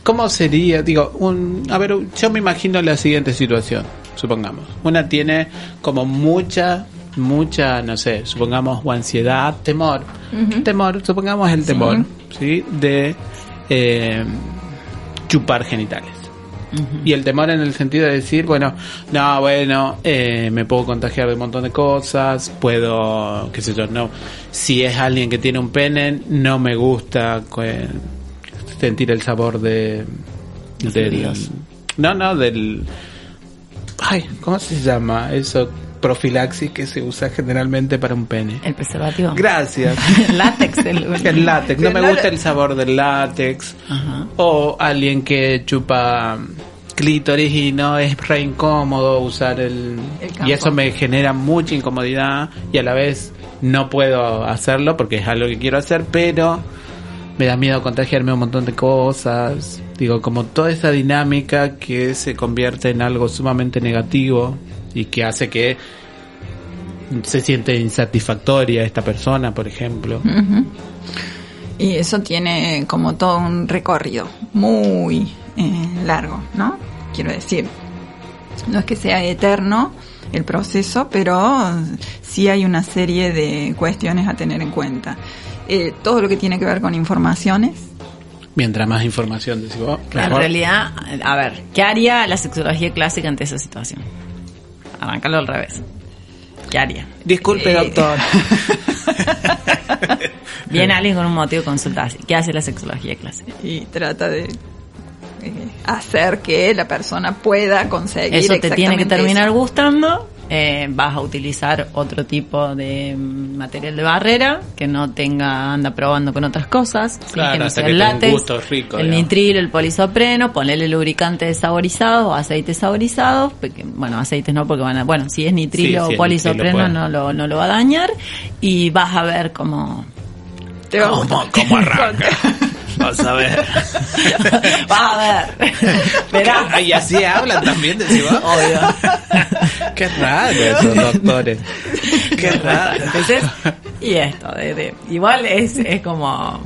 [SPEAKER 2] ¿Cómo sería? Digo, un, a ver, yo me imagino la siguiente situación, supongamos. Una tiene como mucha, mucha, no sé, supongamos, o ansiedad, temor. Temor, supongamos el temor, ¿sí? De eh, chupar genitales. Y el temor en el sentido de decir, bueno, no, bueno, eh, me puedo contagiar de un montón de cosas, puedo, qué sé yo, no. Si es alguien que tiene un pene, no me gusta eh, sentir el sabor de... Del, no, no, del... Ay, ¿cómo se llama? Eso, profilaxis que se usa generalmente para un pene.
[SPEAKER 1] El preservativo.
[SPEAKER 2] Gracias.
[SPEAKER 1] látex. El,
[SPEAKER 2] El látex, no me gusta el sabor del látex.
[SPEAKER 1] Ajá.
[SPEAKER 2] O alguien que chupa clítoris y no es re incómodo usar el...
[SPEAKER 3] El
[SPEAKER 2] y eso me genera mucha incomodidad y a la vez no puedo hacerlo porque es algo que quiero hacer, pero me da miedo contagiarme un montón de cosas. Digo, como toda esa dinámica que se convierte en algo sumamente negativo y que hace que se siente insatisfactoria esta persona, por ejemplo.
[SPEAKER 3] Y eso tiene como todo un recorrido muy eh, largo, ¿no? Quiero decir, no es que sea eterno el proceso, pero sí hay una serie de cuestiones a tener en cuenta. Eh, todo lo que tiene que ver con informaciones,
[SPEAKER 2] Mientras más información decís vos,
[SPEAKER 1] En
[SPEAKER 2] mejor.
[SPEAKER 1] realidad, a ver, ¿qué haría la sexología clásica ante esa situación? Arrancarlo al revés. ¿Qué haría?
[SPEAKER 2] Disculpe,
[SPEAKER 3] Eh,
[SPEAKER 2] doctor.
[SPEAKER 1] Viene alguien con un motivo de consulta. ¿Qué hace la sexología clásica?
[SPEAKER 3] y trata de eh, hacer que la persona pueda conseguir
[SPEAKER 1] Eso te tiene que terminar
[SPEAKER 3] eso.
[SPEAKER 1] gustando. Eh, vas a utilizar otro tipo de material de barrera que no tenga anda probando con otras cosas ¿sí?
[SPEAKER 2] Claro,
[SPEAKER 1] que no sea el látex
[SPEAKER 2] rico,
[SPEAKER 1] el
[SPEAKER 2] digamos.
[SPEAKER 1] nitril el polisopreno ponerle lubricantes saborizados o aceites saborizados bueno aceites no porque van a bueno si es nitril
[SPEAKER 2] Sí,
[SPEAKER 1] o
[SPEAKER 2] el
[SPEAKER 1] polisopreno
[SPEAKER 2] nitrilo
[SPEAKER 1] no lo, no lo va a dañar y vas a ver cómo
[SPEAKER 3] Te va
[SPEAKER 2] ¿Cómo, cómo arranca? Vas a ver.
[SPEAKER 1] vas a ver verás
[SPEAKER 2] y así hablan también, decís vos.
[SPEAKER 1] obvio
[SPEAKER 2] Qué raro esos doctores. Qué raro.
[SPEAKER 1] Entonces, y esto, de, de- igual es, es como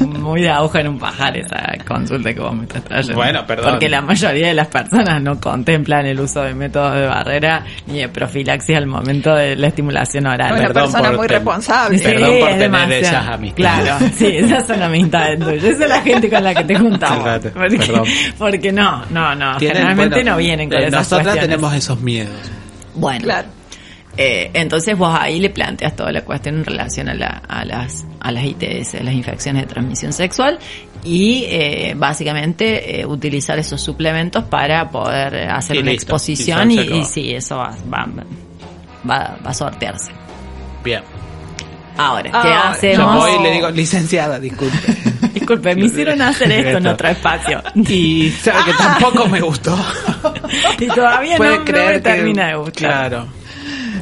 [SPEAKER 1] muy de aguja en un pajar esa consulta que vos me estás trayendo.
[SPEAKER 2] Bueno, perdón.
[SPEAKER 1] Porque la mayoría de las personas no contemplan el uso de métodos de barrera ni de profilaxis al momento de la estimulación oral.
[SPEAKER 3] Una
[SPEAKER 2] Perdón
[SPEAKER 3] persona muy
[SPEAKER 2] ten-
[SPEAKER 3] responsable.
[SPEAKER 1] Sí,
[SPEAKER 2] Perdón por
[SPEAKER 1] es
[SPEAKER 2] tener
[SPEAKER 1] demasiado.
[SPEAKER 2] esas amistades.
[SPEAKER 1] Claro, sí, esas son amistades tuyas. Esa es la gente con la que te juntamos. Porque,
[SPEAKER 2] perdón.
[SPEAKER 1] porque no, no, no. Generalmente
[SPEAKER 2] bueno,
[SPEAKER 1] no vienen con
[SPEAKER 2] eh,
[SPEAKER 1] esas
[SPEAKER 2] Nosotras
[SPEAKER 1] cuestiones.
[SPEAKER 2] tenemos esos miedos.
[SPEAKER 1] Bueno,
[SPEAKER 3] Claro.
[SPEAKER 1] Eh, entonces vos ahí le planteas toda la cuestión en relación a, la- a las a las ITS, las infecciones de transmisión sexual y eh, básicamente eh, utilizar esos suplementos para poder hacer
[SPEAKER 2] Y
[SPEAKER 1] una
[SPEAKER 2] listo,
[SPEAKER 1] exposición
[SPEAKER 2] y
[SPEAKER 1] sí, eso va, va, va, va a sortearse.
[SPEAKER 2] Bien.
[SPEAKER 1] Ahora, ¿qué
[SPEAKER 3] Ah,
[SPEAKER 2] Yo
[SPEAKER 1] hacemos?
[SPEAKER 2] voy y le digo, licenciada, disculpe.
[SPEAKER 1] Disculpe, me hicieron hacer esto en otro espacio.
[SPEAKER 2] Y sabe que tampoco me gustó.
[SPEAKER 1] y todavía no, no
[SPEAKER 2] creer
[SPEAKER 1] me
[SPEAKER 2] que-
[SPEAKER 1] termina de gustar.
[SPEAKER 2] Claro.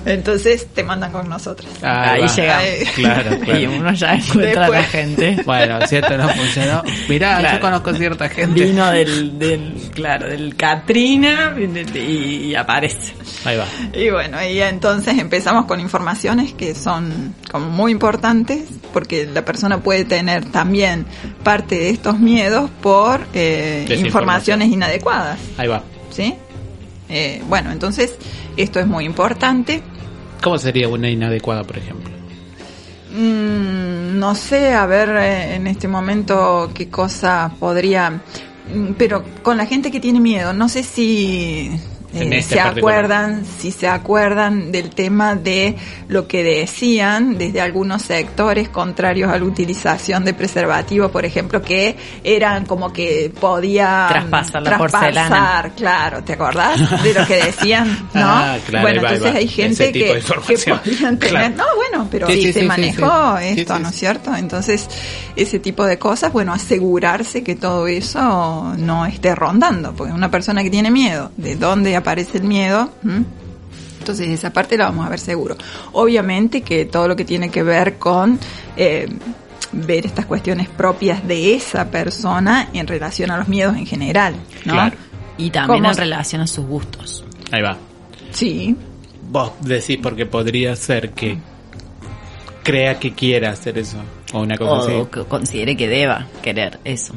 [SPEAKER 3] Entonces te mandan con nosotros.
[SPEAKER 1] Ahí.
[SPEAKER 3] Ahí.
[SPEAKER 2] Claro, claro.
[SPEAKER 1] Y uno ya encuentra a la gente.
[SPEAKER 2] Bueno, si esto no funcionó. Mirá,
[SPEAKER 1] Claro.
[SPEAKER 2] yo conozco cierta gente.
[SPEAKER 1] Vino del, del, claro, del Katrina y, y aparece.
[SPEAKER 2] Ahí va.
[SPEAKER 3] Y bueno, y entonces empezamos con informaciones que son como muy importantes porque la persona puede tener también parte de estos miedos por eh, informaciones inadecuadas,
[SPEAKER 2] Ahí va.
[SPEAKER 3] ¿sí? Eh, bueno, entonces esto es muy importante.
[SPEAKER 2] ¿Cómo sería una inadecuada, por ejemplo?
[SPEAKER 3] Mm, no sé, a ver eh, en este momento qué cosa podría, mm, pero con la gente que tiene miedo, no sé si eh,
[SPEAKER 2] este
[SPEAKER 3] se
[SPEAKER 2] particular.
[SPEAKER 3] acuerdan, si se acuerdan del tema de lo que decían desde algunos sectores contrarios a la utilización de preservativos, por ejemplo, que eran como que podía
[SPEAKER 1] Traspasar la
[SPEAKER 3] traspasar,
[SPEAKER 1] porcelana.
[SPEAKER 3] claro, ¿te acordás de lo que decían? ¿No?
[SPEAKER 2] Ah, claro,
[SPEAKER 3] bueno,
[SPEAKER 2] va,
[SPEAKER 3] entonces
[SPEAKER 2] va.
[SPEAKER 3] hay gente que, podían tener,
[SPEAKER 2] Claro.
[SPEAKER 3] no, bueno, pero
[SPEAKER 2] Sí,
[SPEAKER 3] se
[SPEAKER 2] sí,
[SPEAKER 3] manejó esto, ¿no es cierto? Entonces, ese tipo de cosas, bueno, asegurarse que todo eso no esté rondando, porque una persona que tiene miedo, ¿de dónde aparece el miedo? ¿Mm? Entonces, esa parte la vamos a ver seguro. Obviamente que todo lo que tiene que ver con eh, ver estas cuestiones propias de esa persona en relación a los miedos en general, ¿no?
[SPEAKER 2] Claro.
[SPEAKER 1] Y también
[SPEAKER 3] ¿Cómo?
[SPEAKER 1] en relación a sus gustos.
[SPEAKER 2] Ahí va.
[SPEAKER 3] Sí,
[SPEAKER 2] Vos decís porque podría ser que crea que quiera hacer eso. O una cosa
[SPEAKER 1] O
[SPEAKER 2] así.
[SPEAKER 1] que considere que deba querer eso.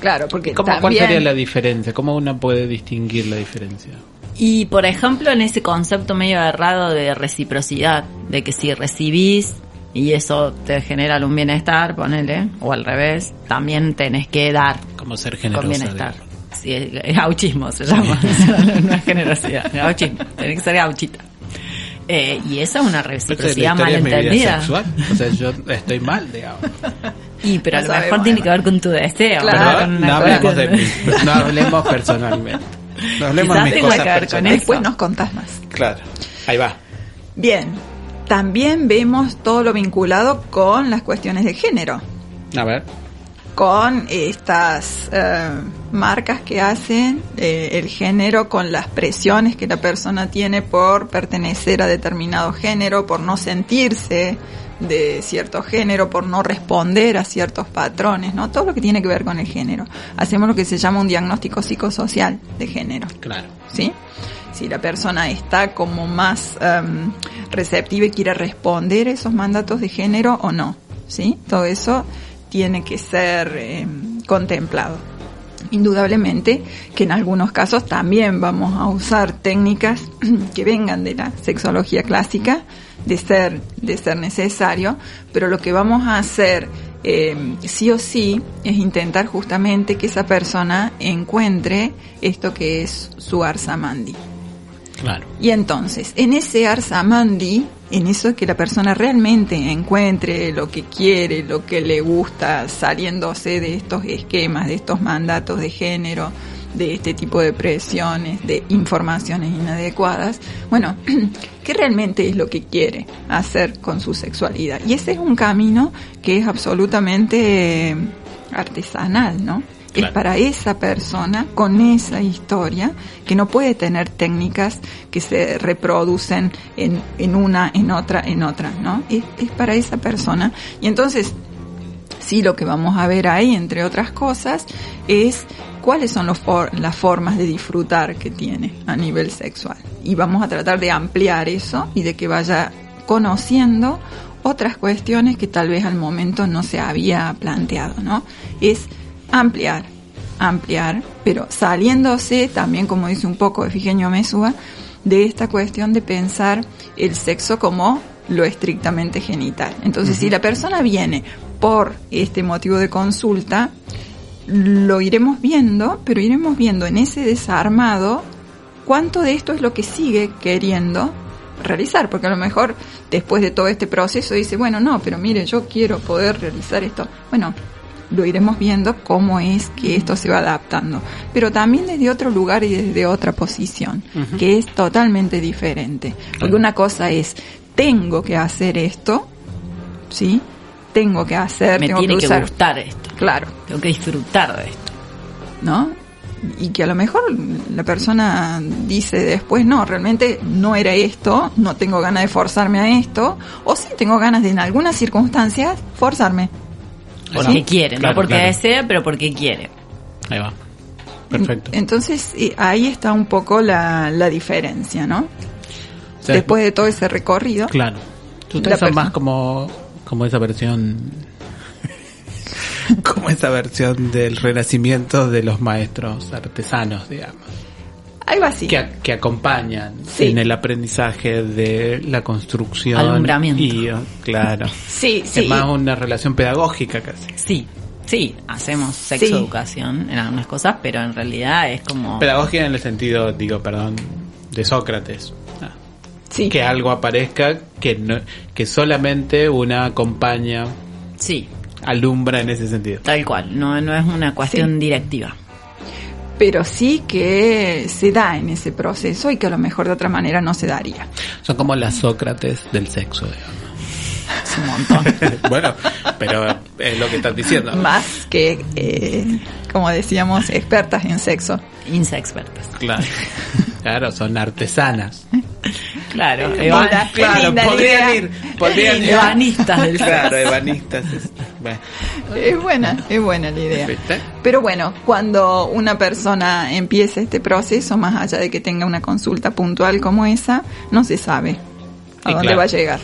[SPEAKER 3] Claro, porque
[SPEAKER 2] ¿Cómo, ¿Cuál
[SPEAKER 3] también...
[SPEAKER 2] sería la diferencia? ¿Cómo uno puede distinguir la diferencia?
[SPEAKER 1] Y por ejemplo, en ese concepto medio errado de reciprocidad, de que si recibís y eso te genera un bienestar, ponele, o al revés, también tenés que dar
[SPEAKER 2] Como ser
[SPEAKER 1] con
[SPEAKER 2] generosa.
[SPEAKER 1] bienestar. sí, es, es gauchismo se llama, no es generosidad, es gauchismo, tiene que ser gauchita. Eh, y esa es una reciprocidad malentendida.
[SPEAKER 2] sexual. O sea, yo estoy mal, digamos.
[SPEAKER 1] Y pero a lo mejor
[SPEAKER 3] sabemos,
[SPEAKER 1] tiene que ver con tu deseo.
[SPEAKER 3] Claro.
[SPEAKER 1] ¿no?
[SPEAKER 2] Hablemos de mí, no hablemos personalmente. No hablemos de mis cosas
[SPEAKER 1] que ver con
[SPEAKER 2] personales.
[SPEAKER 3] Después nos contás más.
[SPEAKER 2] Claro, ahí va.
[SPEAKER 3] Bien, también vemos todo lo vinculado con las cuestiones de género,
[SPEAKER 2] A ver.
[SPEAKER 3] con estas eh, marcas que hacen eh, el género, con las presiones que la persona tiene por pertenecer a determinado género, por no sentirse de cierto género, por no responder a ciertos patrones, ¿no? Todo lo que tiene que ver con el género. Hacemos lo que se llama un diagnóstico psicosocial de género.
[SPEAKER 2] Claro.
[SPEAKER 3] ¿sí? Si la persona está como más em, receptiva y quiere responder a esos mandatos de género o no, ¿sí? Todo eso tiene que ser em, contemplado. Indudablemente que en algunos casos también vamos a usar técnicas que vengan de la sexología clásica, de ser, de ser necesario, pero lo que vamos a hacer eh, sí o sí es intentar justamente que esa persona encuentre esto que es su arsamandi.
[SPEAKER 2] Claro.
[SPEAKER 3] Y entonces, en ese arsamandi, en eso que la persona realmente encuentre lo que quiere, lo que le gusta, saliéndose de estos esquemas, de estos mandatos de género, de este tipo de presiones, de informaciones inadecuadas, bueno, ¿qué realmente es lo que quiere hacer con su sexualidad? Y ese es un camino que es absolutamente eh, artesanal, ¿no?
[SPEAKER 2] Claro.
[SPEAKER 3] Es para esa persona con esa historia que no puede tener técnicas que se reproducen en, en una, en otra, en otra, ¿no? Es, es para esa persona. Y entonces, sí, lo que vamos a ver ahí, entre otras cosas, es cuáles son los for- las formas de disfrutar que tiene a nivel sexual. Y vamos a tratar de ampliar eso y de que vaya conociendo otras cuestiones que tal vez al momento no se había planteado, ¿no? Es ampliar, ampliar, pero saliéndose también, como dice un poco Efigenia Mesúa, de esta cuestión de pensar el sexo como lo estrictamente genital. Entonces, si la persona viene por este motivo de consulta, lo iremos viendo, pero iremos viendo en ese desarmado cuánto de esto es lo que sigue queriendo realizar, porque a lo mejor después de todo este proceso dice, bueno, no, pero mire, yo quiero poder realizar esto. Bueno, lo iremos viendo cómo es que esto se va adaptando, pero también desde otro lugar y desde otra posición, que es totalmente diferente. Porque una cosa es, tengo que hacer esto, ¿sí? Tengo que hacer,
[SPEAKER 1] Me
[SPEAKER 3] tengo
[SPEAKER 1] tiene
[SPEAKER 3] que
[SPEAKER 1] que
[SPEAKER 3] usar.
[SPEAKER 1] gustar esto.
[SPEAKER 3] Claro,
[SPEAKER 1] Tengo que disfrutar de esto.
[SPEAKER 3] ¿no? Y que a lo mejor la persona dice después, no, realmente no era esto, no tengo ganas de forzarme a esto, o sí tengo ganas de en algunas circunstancias forzarme.
[SPEAKER 1] Porque quiere,
[SPEAKER 2] Claro,
[SPEAKER 1] no porque
[SPEAKER 2] claro.
[SPEAKER 1] desea, pero porque quiere.
[SPEAKER 2] Ahí va. Perfecto.
[SPEAKER 3] Entonces eh, ahí está un poco la, la diferencia, ¿no?
[SPEAKER 2] O sea,
[SPEAKER 3] Después de todo ese recorrido.
[SPEAKER 2] Claro.
[SPEAKER 3] La
[SPEAKER 2] Ustedes son
[SPEAKER 3] persona.
[SPEAKER 2] más como, como esa versión. como esa versión del renacimiento de los maestros artesanos, digamos.
[SPEAKER 3] Algo así.
[SPEAKER 2] Que, acompañan
[SPEAKER 3] Sí.
[SPEAKER 2] en el aprendizaje de la construcción.
[SPEAKER 1] Alumbramiento.
[SPEAKER 2] Y, oh, claro.
[SPEAKER 3] Sí, sí.
[SPEAKER 2] Es más una relación pedagógica casi.
[SPEAKER 1] Sí, sí, hacemos sexo
[SPEAKER 3] Sí.
[SPEAKER 1] educación en algunas cosas, pero en realidad es como...
[SPEAKER 2] Pedagógica en el sentido, digo, perdón, de Sócrates.
[SPEAKER 3] Sí.
[SPEAKER 2] Que algo aparezca que, no, que solamente una acompaña,
[SPEAKER 1] Sí,
[SPEAKER 2] alumbra en ese sentido.
[SPEAKER 1] tal cual, no, no es una cuestión
[SPEAKER 3] Sí.
[SPEAKER 1] directiva.
[SPEAKER 3] Pero sí que se da en ese proceso y que a lo mejor de otra manera no se daría.
[SPEAKER 2] Son como las Sócrates del sexo, digamos.
[SPEAKER 1] Es un montón.
[SPEAKER 2] bueno, pero es lo que estás diciendo.
[SPEAKER 3] Más que, eh, como decíamos, expertas en sexo.
[SPEAKER 1] Insexpertas.
[SPEAKER 2] Claro. Claro, son artesanas.
[SPEAKER 1] Claro,
[SPEAKER 3] Eh,
[SPEAKER 1] evan-
[SPEAKER 3] qué
[SPEAKER 2] claro, podrían
[SPEAKER 3] idea.
[SPEAKER 2] ir, podrían ir.
[SPEAKER 1] Ebanistas del
[SPEAKER 2] Claro,
[SPEAKER 1] sexo.
[SPEAKER 2] ebanistas. es- bueno,
[SPEAKER 3] Es buena, es buena la idea.
[SPEAKER 2] ¿viste?
[SPEAKER 3] Pero bueno, cuando una persona empieza este proceso, más allá de que tenga una consulta puntual como esa, no se sabe a dónde
[SPEAKER 2] claro.
[SPEAKER 3] va a llegar.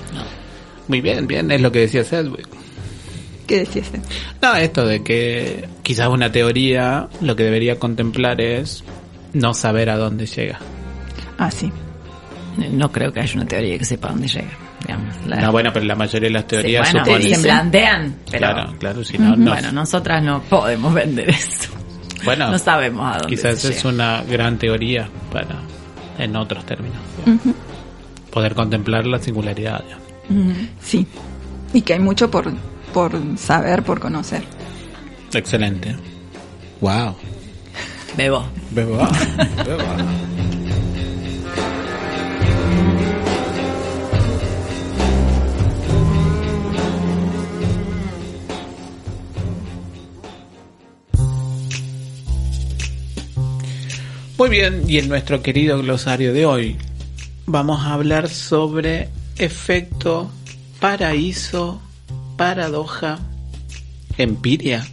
[SPEAKER 2] Muy bien, bien, es lo que decía Sedgwick.
[SPEAKER 3] ¿Qué decías?
[SPEAKER 2] No, esto de que quizás una teoría lo que debería contemplar es no saber a dónde llega.
[SPEAKER 3] Ah, sí.
[SPEAKER 1] No creo que haya una teoría que sepa dónde llega. Digamos. La-
[SPEAKER 2] No, bueno, pero la mayoría de las
[SPEAKER 1] Sí,
[SPEAKER 2] teorías
[SPEAKER 1] bueno,
[SPEAKER 2] suponen...
[SPEAKER 1] se plantean, pero
[SPEAKER 2] Claro, claro, si no, no.
[SPEAKER 1] bueno, nosotras no podemos vender eso.
[SPEAKER 2] Bueno,
[SPEAKER 1] no sabemos a dónde
[SPEAKER 2] quizás
[SPEAKER 1] se
[SPEAKER 2] es
[SPEAKER 1] llega.
[SPEAKER 2] una gran teoría para, en otros términos, poder contemplar la singularidad.
[SPEAKER 3] Sí. Y que hay mucho por, por saber, por conocer.
[SPEAKER 2] Excelente. Wow.
[SPEAKER 1] Bebo.
[SPEAKER 2] Beba, beba. Muy bien, y en nuestro querido glosario de hoy vamos a hablar sobre efecto, paraíso, paradoja, empiria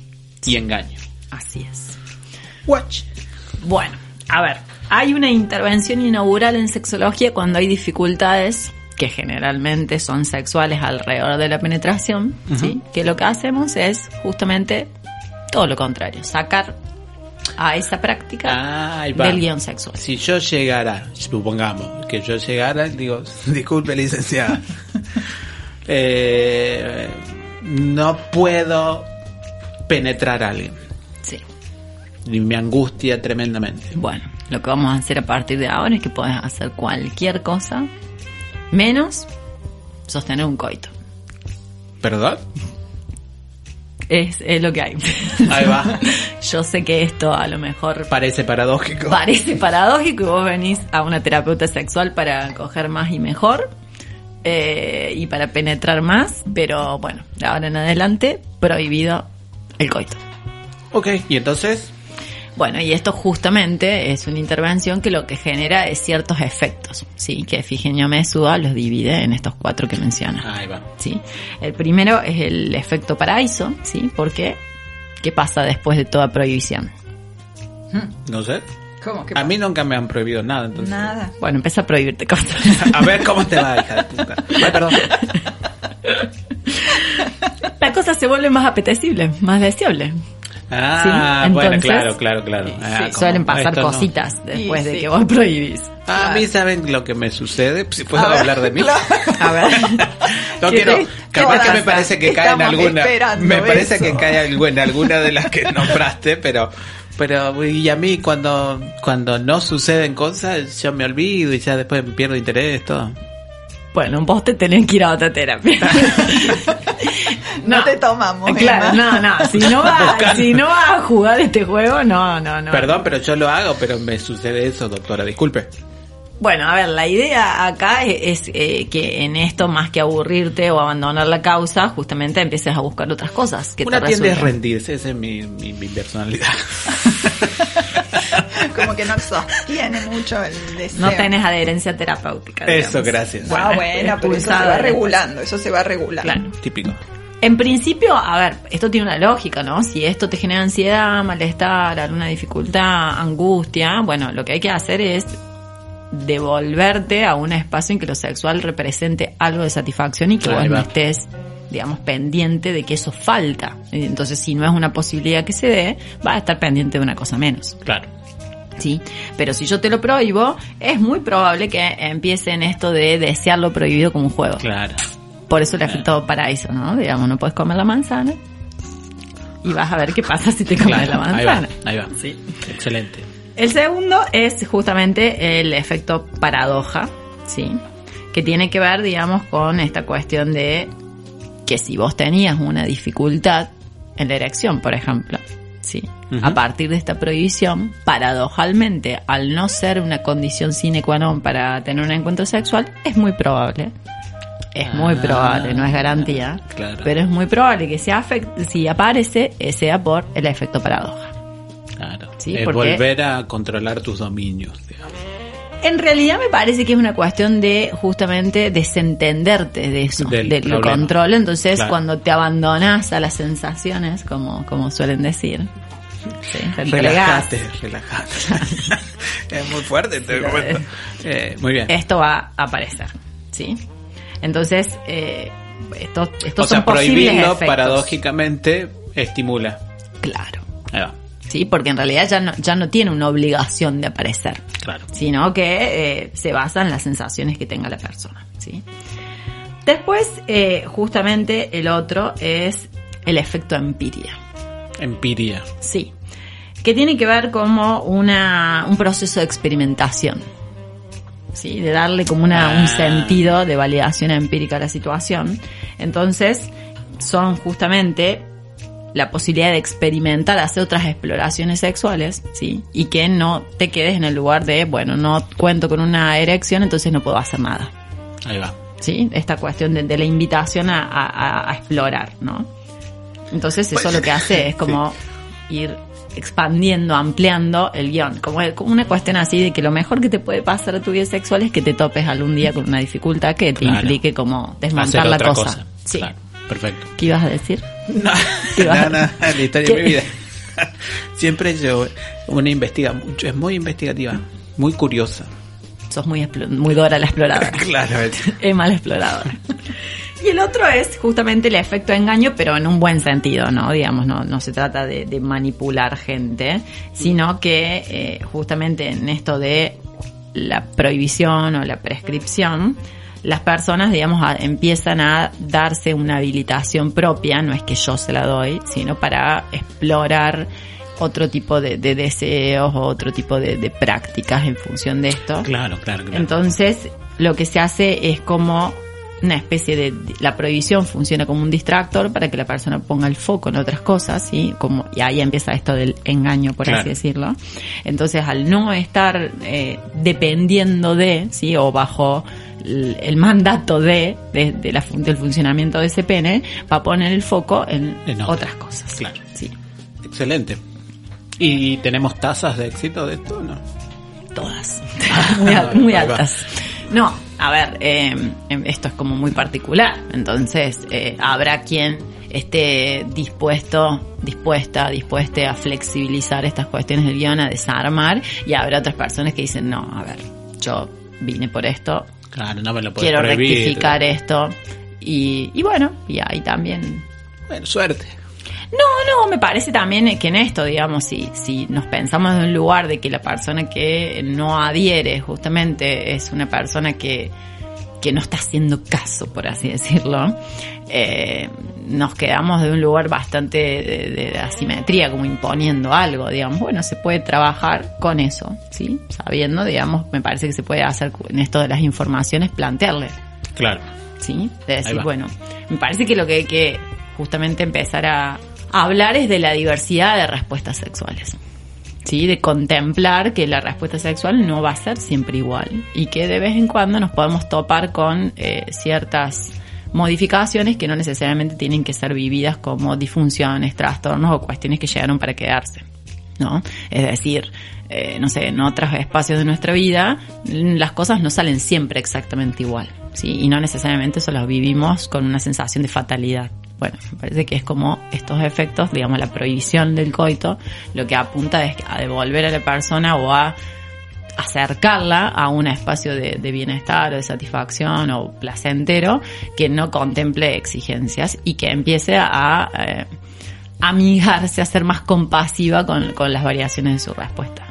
[SPEAKER 2] y engaño.
[SPEAKER 1] Así es.
[SPEAKER 2] Watch.
[SPEAKER 1] Bueno, a ver, hay una intervención inaugural en sexología cuando hay dificultades que generalmente son sexuales alrededor de la penetración, ¿sí? Que lo que hacemos es justamente todo lo contrario, sacar a esa práctica
[SPEAKER 2] va.
[SPEAKER 1] del guion sexual.
[SPEAKER 2] Si yo llegara, supongamos que yo llegara, digo, disculpe licenciada, eh, no puedo penetrar a alguien. Y me angustia tremendamente.
[SPEAKER 1] Bueno, lo que vamos a hacer a partir de ahora es que puedes hacer cualquier cosa menos sostener un coito.
[SPEAKER 2] ¿Perdón?
[SPEAKER 1] Es, es lo que hay.
[SPEAKER 2] Ahí va.
[SPEAKER 1] Yo sé que esto a lo mejor
[SPEAKER 2] Parece paradójico.
[SPEAKER 1] parece paradójico y vos venís a una terapeuta sexual para coger más y mejor eh, y para penetrar más, pero bueno, de ahora en adelante prohibido el coito.
[SPEAKER 2] ok, y entonces,
[SPEAKER 1] Bueno, y esto justamente es una intervención que lo que genera es ciertos efectos, ¿sí? Que Figenio Mesúa los divide en estos cuatro que menciona.
[SPEAKER 2] ahí va.
[SPEAKER 1] ¿sí? El primero es el efecto paraíso, ¿sí? Porque, ¿qué pasa después de toda prohibición?
[SPEAKER 2] No sé.
[SPEAKER 3] ¿Cómo
[SPEAKER 2] A mí nunca me han prohibido nada, entonces.
[SPEAKER 3] Nada.
[SPEAKER 1] Bueno, empieza a prohibirte cosas.
[SPEAKER 2] A ver cómo te va, hija de puta. Ay, perdón.
[SPEAKER 1] La cosa se vuelve más apetecible, más deseable.
[SPEAKER 2] Ah,
[SPEAKER 1] Sí,
[SPEAKER 2] bueno,
[SPEAKER 1] entonces,
[SPEAKER 2] claro, claro, claro.
[SPEAKER 1] Sí,
[SPEAKER 2] Ah, como
[SPEAKER 1] suelen pasar
[SPEAKER 2] esto no.
[SPEAKER 1] cositas después
[SPEAKER 3] Y
[SPEAKER 1] de
[SPEAKER 3] sí.
[SPEAKER 1] que vos prohibís.
[SPEAKER 2] A mí saben lo que me sucede, si puedo
[SPEAKER 3] A ver,
[SPEAKER 2] hablar de mí.
[SPEAKER 1] A ver.
[SPEAKER 2] No
[SPEAKER 1] ¿Qué
[SPEAKER 2] quiero, capaz que me parece que cae en alguna, me parece
[SPEAKER 3] eso.
[SPEAKER 2] que cae algo en alguna de las que nombraste, pero, pero, y a mí cuando, cuando no suceden cosas, yo me olvido y ya después me pierdo interés, todo.
[SPEAKER 1] Bueno, vos te tenés que ir a otra terapia.
[SPEAKER 3] No te tomamos,
[SPEAKER 1] Claro,
[SPEAKER 3] Emma.
[SPEAKER 1] no, no. Si no vas si no vas a jugar este juego, no, no, no.
[SPEAKER 2] Perdón, pero yo lo hago, pero me sucede eso, doctora, disculpe.
[SPEAKER 1] Bueno, a ver, la idea acá es, es, eh, que en esto, más que aburrirte o abandonar la causa, justamente empieces a buscar otras cosas que
[SPEAKER 2] Una
[SPEAKER 1] te
[SPEAKER 2] tiende a rendirse, esa es mi, mi, mi personalidad.
[SPEAKER 3] Como que no sostiene mucho el deseo.
[SPEAKER 1] No tenés adherencia terapéutica.
[SPEAKER 2] Eso, gracias.
[SPEAKER 3] Ah, bueno, pero eso se va regulando, eso se va regulando.
[SPEAKER 1] Claro.
[SPEAKER 2] Típico.
[SPEAKER 1] En principio, a ver, esto tiene una lógica, ¿no? Si esto te genera ansiedad, malestar, alguna dificultad, angustia, bueno, lo que hay que hacer es devolverte a un espacio en que lo sexual represente algo de satisfacción y que
[SPEAKER 2] Ahí
[SPEAKER 1] vos no estés, digamos, pendiente de que eso falta. Entonces, si no es una posibilidad que se dé, vas a estar pendiente de una cosa menos.
[SPEAKER 2] Claro.
[SPEAKER 1] ¿sí? Pero si yo te lo prohíbo, es muy probable que empiece en esto de desear lo prohibido como un juego.
[SPEAKER 2] Claro.
[SPEAKER 1] Por eso el efecto paraíso, ¿no? Digamos, no puedes comer la manzana y vas a ver qué pasa si te comes
[SPEAKER 2] Claro,
[SPEAKER 1] la
[SPEAKER 2] ahí va,
[SPEAKER 1] manzana.
[SPEAKER 2] ahí va.
[SPEAKER 1] Sí.
[SPEAKER 2] Excelente.
[SPEAKER 1] El segundo es justamente el efecto paradoja, ¿sí? Que tiene que ver, digamos, con esta cuestión de que si vos tenías una dificultad en la erección, por ejemplo, ¿sí? A partir de esta prohibición, paradojalmente, al no ser una condición sine qua non para tener un encuentro sexual, es muy probable. Es muy
[SPEAKER 2] Ah,
[SPEAKER 1] probable, no es garantía,
[SPEAKER 2] claro.
[SPEAKER 1] pero es muy probable que si, afect- si aparece, eh, sea por el efecto paradoja.
[SPEAKER 2] Claro.
[SPEAKER 1] Sí, porque-
[SPEAKER 2] volver a controlar tus dominios, digamos.
[SPEAKER 1] En realidad me parece que es una cuestión de justamente desentenderte de eso,
[SPEAKER 2] Del
[SPEAKER 1] control. Entonces,
[SPEAKER 2] Claro.
[SPEAKER 1] cuando te abandonas a las sensaciones, como, como suelen decir, sí, te
[SPEAKER 2] Relájate, relájate. es muy fuerte este
[SPEAKER 1] Sí,
[SPEAKER 2] momento.
[SPEAKER 1] es-
[SPEAKER 2] Eh, muy bien.
[SPEAKER 1] esto va a aparecer, ¿sí? Entonces, eh, estos, estos
[SPEAKER 2] o sea,
[SPEAKER 1] son posibles
[SPEAKER 2] prohibirlo
[SPEAKER 1] efectos.
[SPEAKER 2] paradójicamente estimula.
[SPEAKER 1] Claro,
[SPEAKER 2] Ahí va.
[SPEAKER 1] ¿Sí? Porque en realidad ya no, ya no tiene una obligación de aparecer.
[SPEAKER 2] Claro.
[SPEAKER 1] sino que eh, se basa en las sensaciones que tenga la persona. ¿sí? Después, eh, justamente el otro es el efecto empiria.
[SPEAKER 2] Empiria.
[SPEAKER 1] Sí. que tiene que ver como una, un proceso de experimentación. ¿sí? de darle como una, un
[SPEAKER 2] Ah.
[SPEAKER 1] sentido de validación empírica a la situación. Entonces, son justamente la posibilidad de experimentar, hacer otras exploraciones sexuales, ¿sí? Y que no te quedes en el lugar de, bueno, no cuento con una erección, entonces no puedo hacer nada.
[SPEAKER 2] Ahí va.
[SPEAKER 1] ¿sí? Esta cuestión de, de la invitación a, a- a explorar, ¿no? Entonces eso lo que hace es como ir expandiendo, ampliando el guion, como, como una cuestión así de que lo mejor que te puede pasar a tu vida sexual es que te topes algún día con una dificultad que te
[SPEAKER 2] Claro.
[SPEAKER 1] implique como desmontar
[SPEAKER 2] Hacer
[SPEAKER 1] la cosa.
[SPEAKER 2] cosa.
[SPEAKER 1] Sí.
[SPEAKER 2] Claro. Perfecto.
[SPEAKER 1] ¿Qué ibas a decir?
[SPEAKER 2] No, no, no, la historia
[SPEAKER 1] ¿Qué?
[SPEAKER 2] de mi vida. Siempre yo, una investiga mucho, es muy investigativa, muy curiosa.
[SPEAKER 1] Sos muy, muy Dora la exploradora.
[SPEAKER 2] Claro,
[SPEAKER 1] Emma la exploradora. Y el otro es justamente el efecto de engaño, pero en un buen sentido, ¿no? Digamos, no, no se trata de, de manipular gente, sino que eh, justamente en esto de la prohibición o la prescripción, las personas, digamos, a- empiezan a darse una habilitación propia, no es que yo se la doy, sino para explorar otro tipo de, de deseos o otro tipo de, de prácticas en función de esto.
[SPEAKER 2] claro, claro. claro.
[SPEAKER 1] Entonces, lo que se hace es como una especie de la prohibición funciona como un distractor para que la persona ponga el foco en otras cosas, ¿sí? Como y ahí empieza esto del engaño, por
[SPEAKER 2] Claro.
[SPEAKER 1] así decirlo. Entonces, al no estar eh, dependiendo de, ¿sí? O bajo el, el mandato de, de, de la del funcionamiento de ese pene, va a poner el foco en,
[SPEAKER 2] En otras.
[SPEAKER 1] otras cosas.
[SPEAKER 2] Claro.
[SPEAKER 1] Sí,
[SPEAKER 2] Excelente. ¿Y tenemos tasas de éxito de esto o no?
[SPEAKER 1] todas. muy, altas. No, a ver, eh, em, esto es como muy particular. Entonces, eh, habrá quien esté dispuesto, dispuesta, dispuesta a flexibilizar estas cuestiones del guion, a desarmar, y habrá otras personas que dicen, no, a ver, yo vine por esto,
[SPEAKER 2] Claro, no me lo puedo
[SPEAKER 1] quiero
[SPEAKER 2] prohibir.
[SPEAKER 1] rectificar esto, y, y bueno, y ahí también
[SPEAKER 2] Bueno, suerte.
[SPEAKER 1] no, no, me parece también que en esto, digamos, si, si nos pensamos en un lugar de que la persona que no adhiere justamente es una persona que, que no está haciendo caso, por así decirlo, eh, nos quedamos de un lugar bastante de, de asimetría, como imponiendo algo, digamos, bueno, se puede trabajar con eso, ¿sí? Sabiendo, digamos, me parece que se puede hacer en esto de las informaciones, plantearle
[SPEAKER 2] Claro.
[SPEAKER 1] ¿sí? De decir, bueno, me parece que lo que hay que justamente empezar a, a hablar es de la diversidad de respuestas sexuales. ¿Sí? De contemplar que la respuesta sexual no va a ser siempre igual y que de vez en cuando nos podemos topar con eh, ciertas modificaciones que no necesariamente tienen que ser vividas como disfunciones, trastornos o cuestiones que llegaron para quedarse. ¿no? Es decir, eh, no sé, en otros espacios de nuestra vida las cosas no salen siempre exactamente igual, ¿sí? Y no necesariamente eso lo vivimos con una sensación de fatalidad. Bueno, me parece que es como estos efectos, digamos, la prohibición del coito, lo que apunta es a devolver a la persona o a acercarla a un espacio de, bienestar o de satisfacción o placentero que no contemple exigencias y que empiece a eh, amigarse, a ser más compasiva con, las variaciones de su respuesta.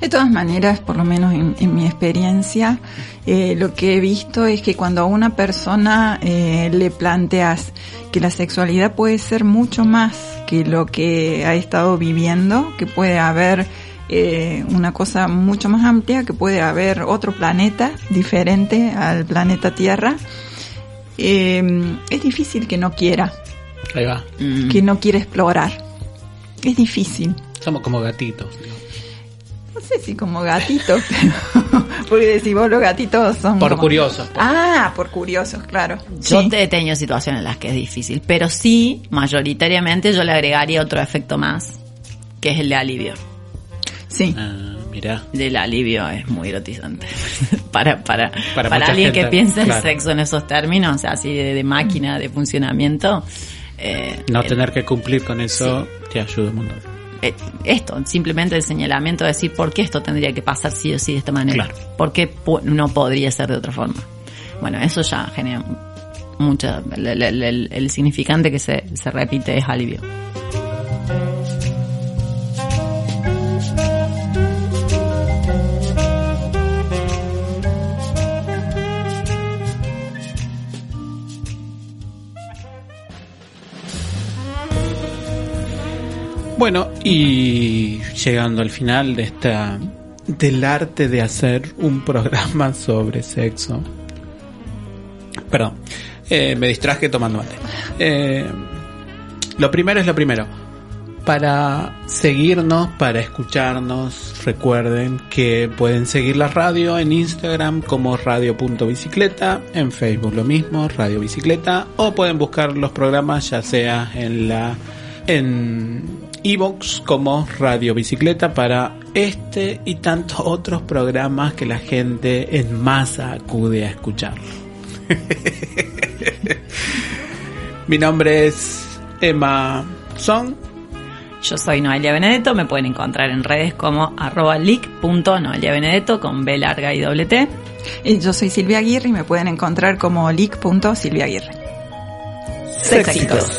[SPEAKER 3] De todas maneras, por lo menos en, en mi experiencia, eh, lo que he visto es que cuando a una persona eh, le planteas que la sexualidad puede ser mucho más que lo que ha estado viviendo, que puede haber eh, una cosa mucho más amplia, que puede haber otro planeta diferente al planeta Tierra, eh, es difícil que no quiera,
[SPEAKER 2] Ahí va.
[SPEAKER 3] Que no quiera explorar. Es difícil.
[SPEAKER 2] Somos como gatitos. ¿no?
[SPEAKER 3] No sé si como gatitos, pero porque si vos los gatitos son
[SPEAKER 2] Por
[SPEAKER 3] como-
[SPEAKER 2] curiosos.
[SPEAKER 3] Ah, por curiosos, claro.
[SPEAKER 1] Yo
[SPEAKER 3] Sí.
[SPEAKER 1] te he tenido situaciones en las que es difícil, pero sí, mayoritariamente yo le agregaría otro efecto más, que es el de alivio.
[SPEAKER 3] Sí.
[SPEAKER 2] Ah, mirá.
[SPEAKER 1] del alivio es muy erotizante para para
[SPEAKER 2] Para
[SPEAKER 1] alguien
[SPEAKER 2] gente,
[SPEAKER 1] que piensa
[SPEAKER 2] claro.
[SPEAKER 1] el sexo en esos términos así de, de máquina de funcionamiento eh,
[SPEAKER 2] No tener que cumplir con eso te ayuda un montón.
[SPEAKER 1] eh, esto simplemente el señalamiento de decir por qué esto tendría que pasar sí o sí de esta manera
[SPEAKER 2] Claro.
[SPEAKER 1] por qué no podría ser de otra forma bueno eso ya genera mucha el, el- el- el significante que se, se repite es alivio
[SPEAKER 2] Bueno, y llegando al final de esta del arte de hacer un programa sobre sexo. Perdón, eh, me distraje tomando mate. Eh, lo primero es lo primero. Para seguirnos, para escucharnos, recuerden que pueden seguir la radio en Instagram como radio.bicicleta, en Facebook lo mismo, Radio Bicicleta, o pueden buscar los programas ya sea en la en Evox como Radio Bicicleta para este y tantos otros programas que la gente en masa acude a escuchar. Mi nombre es Emma Song.
[SPEAKER 1] Yo soy Noelia Benedetto, me pueden encontrar en redes como arroba leak.noelia Benedetto con B larga y doble T.
[SPEAKER 3] Y yo soy Silvia Aguirre y me pueden encontrar como leak.silviaguirre.
[SPEAKER 1] Sexitos.